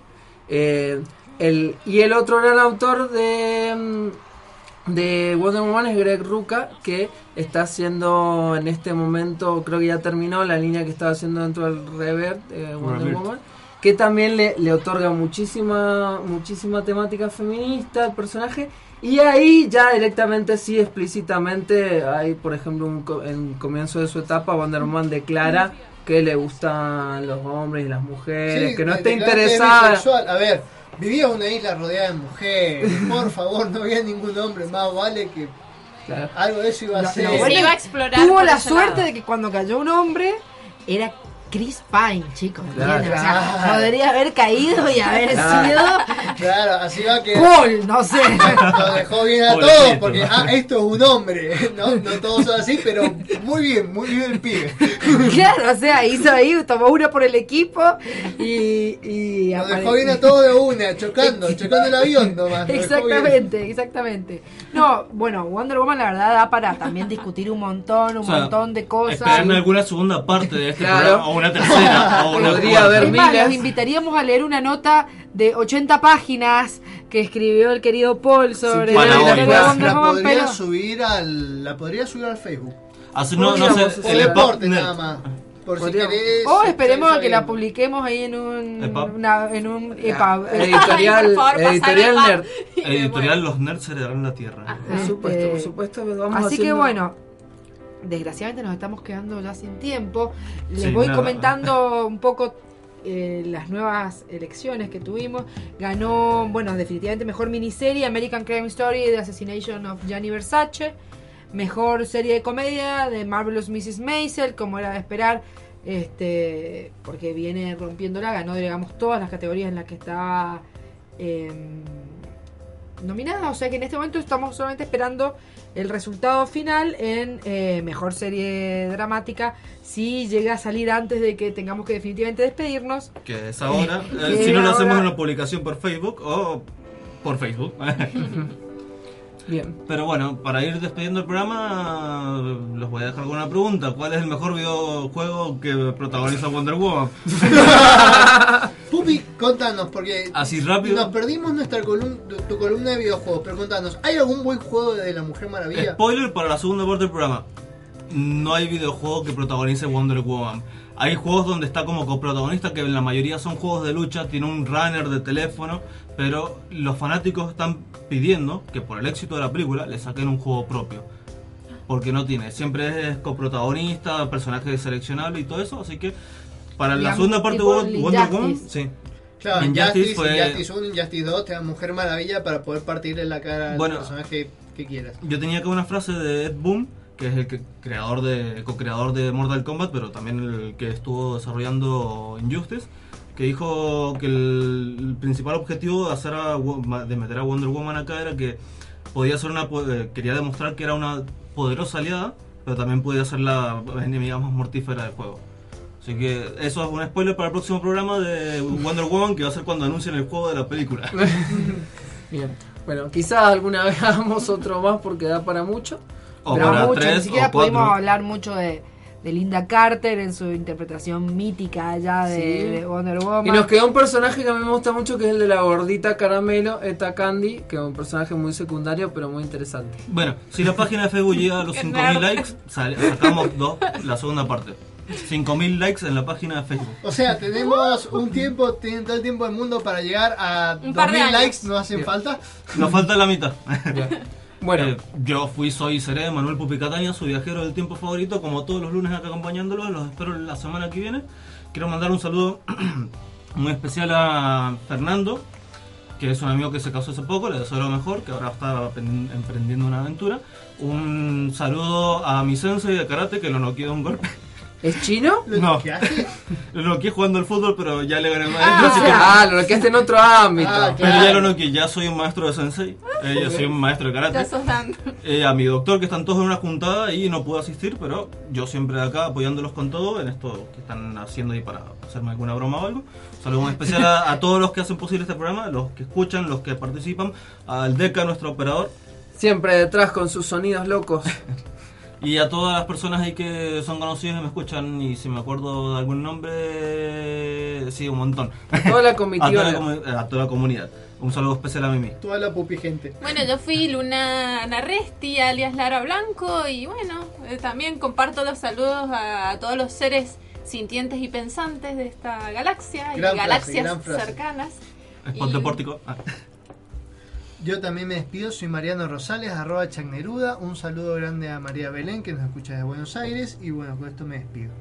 eh, el, y el otro gran autor de, mm, de Wonder Woman es Greg Ruca, que está haciendo en este momento, creo que ya terminó la línea que estaba haciendo dentro del Revert de Wonder. Woman que también le, le otorga muchísima muchísima temática feminista al personaje y ahí ya directamente sí explícitamente hay por ejemplo un co- en comienzo de su etapa Wonder Woman declara que le gustan los hombres y las mujeres Sí, que no está interesada. A ver, vivía en una isla rodeada de mujeres. Por favor, no había ningún hombre más, vale que Claro. algo de eso iba a ser. bueno es iba a explorar Tuvo la suerte lado. de que cuando cayó un hombre era Chris Pine, chicos. Claro. ¿entienden? O sea, Claro. podría haber caído y haber Claro. sido Claro, así va que. Paul, no sé. Lo dejó bien a todos, porque ah, esto es un hombre. No, no todos son así, pero muy bien, muy bien el pibe. claro, o sea, hizo ahí, tomó uno por el equipo y. y Lo dejó bien a todos de una, chocando, chocando el avión nomás. Exactamente, exactamente. No, bueno, Wonder Woman la verdad da para también discutir un montón, un O sea, montón de cosas. Esperarme alguna segunda parte de este Claro. programa, o una tercera, <laughs> o una Podría cuarta. haber Es más, miles. los invitaríamos a leer una nota de 80 páginas que escribió el querido Paul sobre la la La podría subir al, la podría subir al Facebook. Así no, no sé, el deporte nada más. Por si querés. o esperemos a que la publiquemos ahí en un una- en un EPUB. editorial favor, editorial nerd Editorial Los Nerds heredarán la Tierra. por supuesto por Este, supuesto vamos Así que bueno, desgraciadamente nos estamos quedando ya sin tiempo. Les Sí, voy nada. comentando un poco eh, las nuevas elecciones que tuvimos. Ganó, bueno, definitivamente mejor miniserie American Crime Story The Assassination of Gianni Versace. Mejor serie de comedia de Marvelous Mrs. Maisel, como era de esperar, este, porque viene rompiéndola, ganó, digamos, todas las categorías en las que estaba em, nominada. O sea que en este momento estamos solamente esperando el resultado final en eh, mejor serie dramática. Si llega a salir antes de que tengamos que definitivamente despedirnos. Que es ahora. <laughs> Eh, si no lo hacemos en una publicación por Facebook o por Facebook. <laughs> Bien. Pero bueno, para ir despidiendo el programa, los voy a dejar con una pregunta. ¿Cuál es el mejor videojuego que protagoniza Wonder Woman? <laughs> Pupi, contanos, porque Así rápido. nos perdimos nuestra columna, tu columna de videojuegos, pero contanos, ¿hay algún buen juego de la Mujer Maravilla? Spoiler para la segunda parte del programa. No hay videojuego que protagonice Wonder Woman. Hay juegos donde está como coprotagonista, que en la mayoría son juegos de lucha, tiene un runner de teléfono, pero los fanáticos están pidiendo que por el éxito de la película le saquen un juego propio. Porque no tiene, siempre es coprotagonista, personaje seleccionable y todo eso, así que para la segunda parte de Wonder Woman, sí. Claro, Injustice Injustice, fue- Injustice 1, Injustice 2, te da Mujer Maravilla para poder partirle la cara al Bueno. personaje que quieras. Yo tenía acá una frase de Ed Boon, que es el que- creador de, co-creador de Mortal Kombat, pero también el que estuvo desarrollando Injustice, que dijo que el, el principal objetivo de hacer a de meter a Wonder Woman acá era que podía ser una eh, quería demostrar que era una poderosa aliada, pero también podía ser la enemiga más mortífera del juego. Así que eso es un spoiler para el próximo programa de Wonder Woman que va a ser cuando anuncien el juego de la película. <laughs> Bien. Bueno, quizás alguna vez <laughs> hagamos otro más porque da para mucho. O Pero para mucho, tres ni siquiera o pudimos hablar mucho de, de Linda Carter en su interpretación mítica allá de, Sí. de Wonder Woman. Y nos quedó un personaje que a mí me gusta mucho, que es el de la gordita caramelo, Eta Candy, que es un personaje muy secundario, pero muy interesante. Bueno, si la página de Facebook llega a los Qué 5.000 nerd. likes, sale- sacamos dos, la segunda parte. 5.000 likes en la página de Facebook. O sea, tenemos un tiempo, tienen todo el tiempo del mundo para llegar a Un par de 2000 años. likes, ¿no hacen Bien. falta? Nos falta la mitad. <laughs> Bueno. yo fui, soy y seré Manuel Pupi Cataña, su viajero del tiempo favorito, como todos los lunes acá acompañándolos. Los espero la semana que viene. Quiero mandar un saludo <clears throat> muy especial a Fernando, que es un amigo que se casó hace poco, le deseo lo mejor, que ahora está emprendiendo una aventura. Un saludo a mi sensei de karate, que lo noqueé de un golpe. <laughs> ¿Es chino? No. <laughs> Lo noqueé jugando al fútbol, pero ya le gané el maestro. Ah, así que- ah, lo que en otro ámbito. Ah, Pero ya lo noqueé, ya soy un maestro de sensei. Eh, yo soy un maestro de karate. Ya sos. Eh, a mi doctor que están todos en una juntada y no pudo asistir, pero yo siempre acá apoyándolos con todo en esto que están haciendo ahí para hacerme alguna broma o algo. Saludo muy especial a, a todos los que hacen posible este programa, los que escuchan, los que participan, al DECA, nuestro operador, Siempre detrás con sus sonidos locos. <laughs> y a todas las personas ahí que son conocidas y me escuchan y si me acuerdo de algún nombre, sí, un montón. A toda la comitiva. <laughs> a, toda la, comu- a toda la comunidad. Un saludo especial a Mimi. Toda la pupi gente. Bueno, yo fui Luna Narresti, alias Lara Blanco, y bueno, eh, también comparto los saludos a, a todos los seres sintientes y pensantes de esta galaxia Gran y frase, galaxias gran frase. cercanas. Ah. Yo también me despido, soy Mariano Rosales, arroba Chagneruda. Un saludo grande a María Belén, que nos escucha desde Buenos Aires. Y bueno, con esto me despido.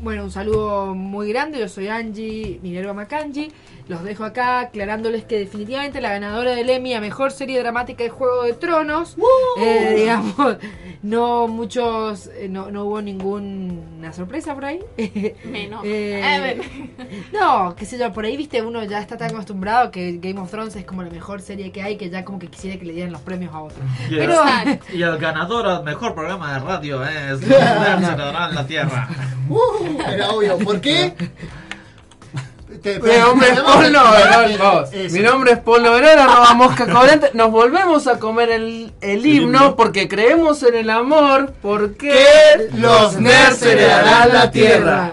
Bueno, un saludo muy grande. Yo soy Angie Minerva Macangi. Los dejo acá aclarándoles que definitivamente la ganadora del Emmy a mejor serie dramática de Juego de Tronos. eh, <laughs> digamos, no muchos, eh, no, no hubo ninguna sorpresa por ahí. <laughs> Menos. Eh, A ver. <laughs> no, qué sé yo, por ahí viste, uno ya está tan acostumbrado que Game of Thrones es como la mejor serie que hay que ya como que quisiera que le dieran los premios a otro. Y, Pero, el, y el ganador al mejor programa de radio es Heredarán la Tierra. Uh, era obvio, ¿por qué? Te- <laughs> Mi nombre es Paul Noverol. Mi nombre es Paul Noverol, arroba mosca cobrante. Nos volvemos a comer el, el himno porque creemos en el amor, porque los nerds heredarán la tierra.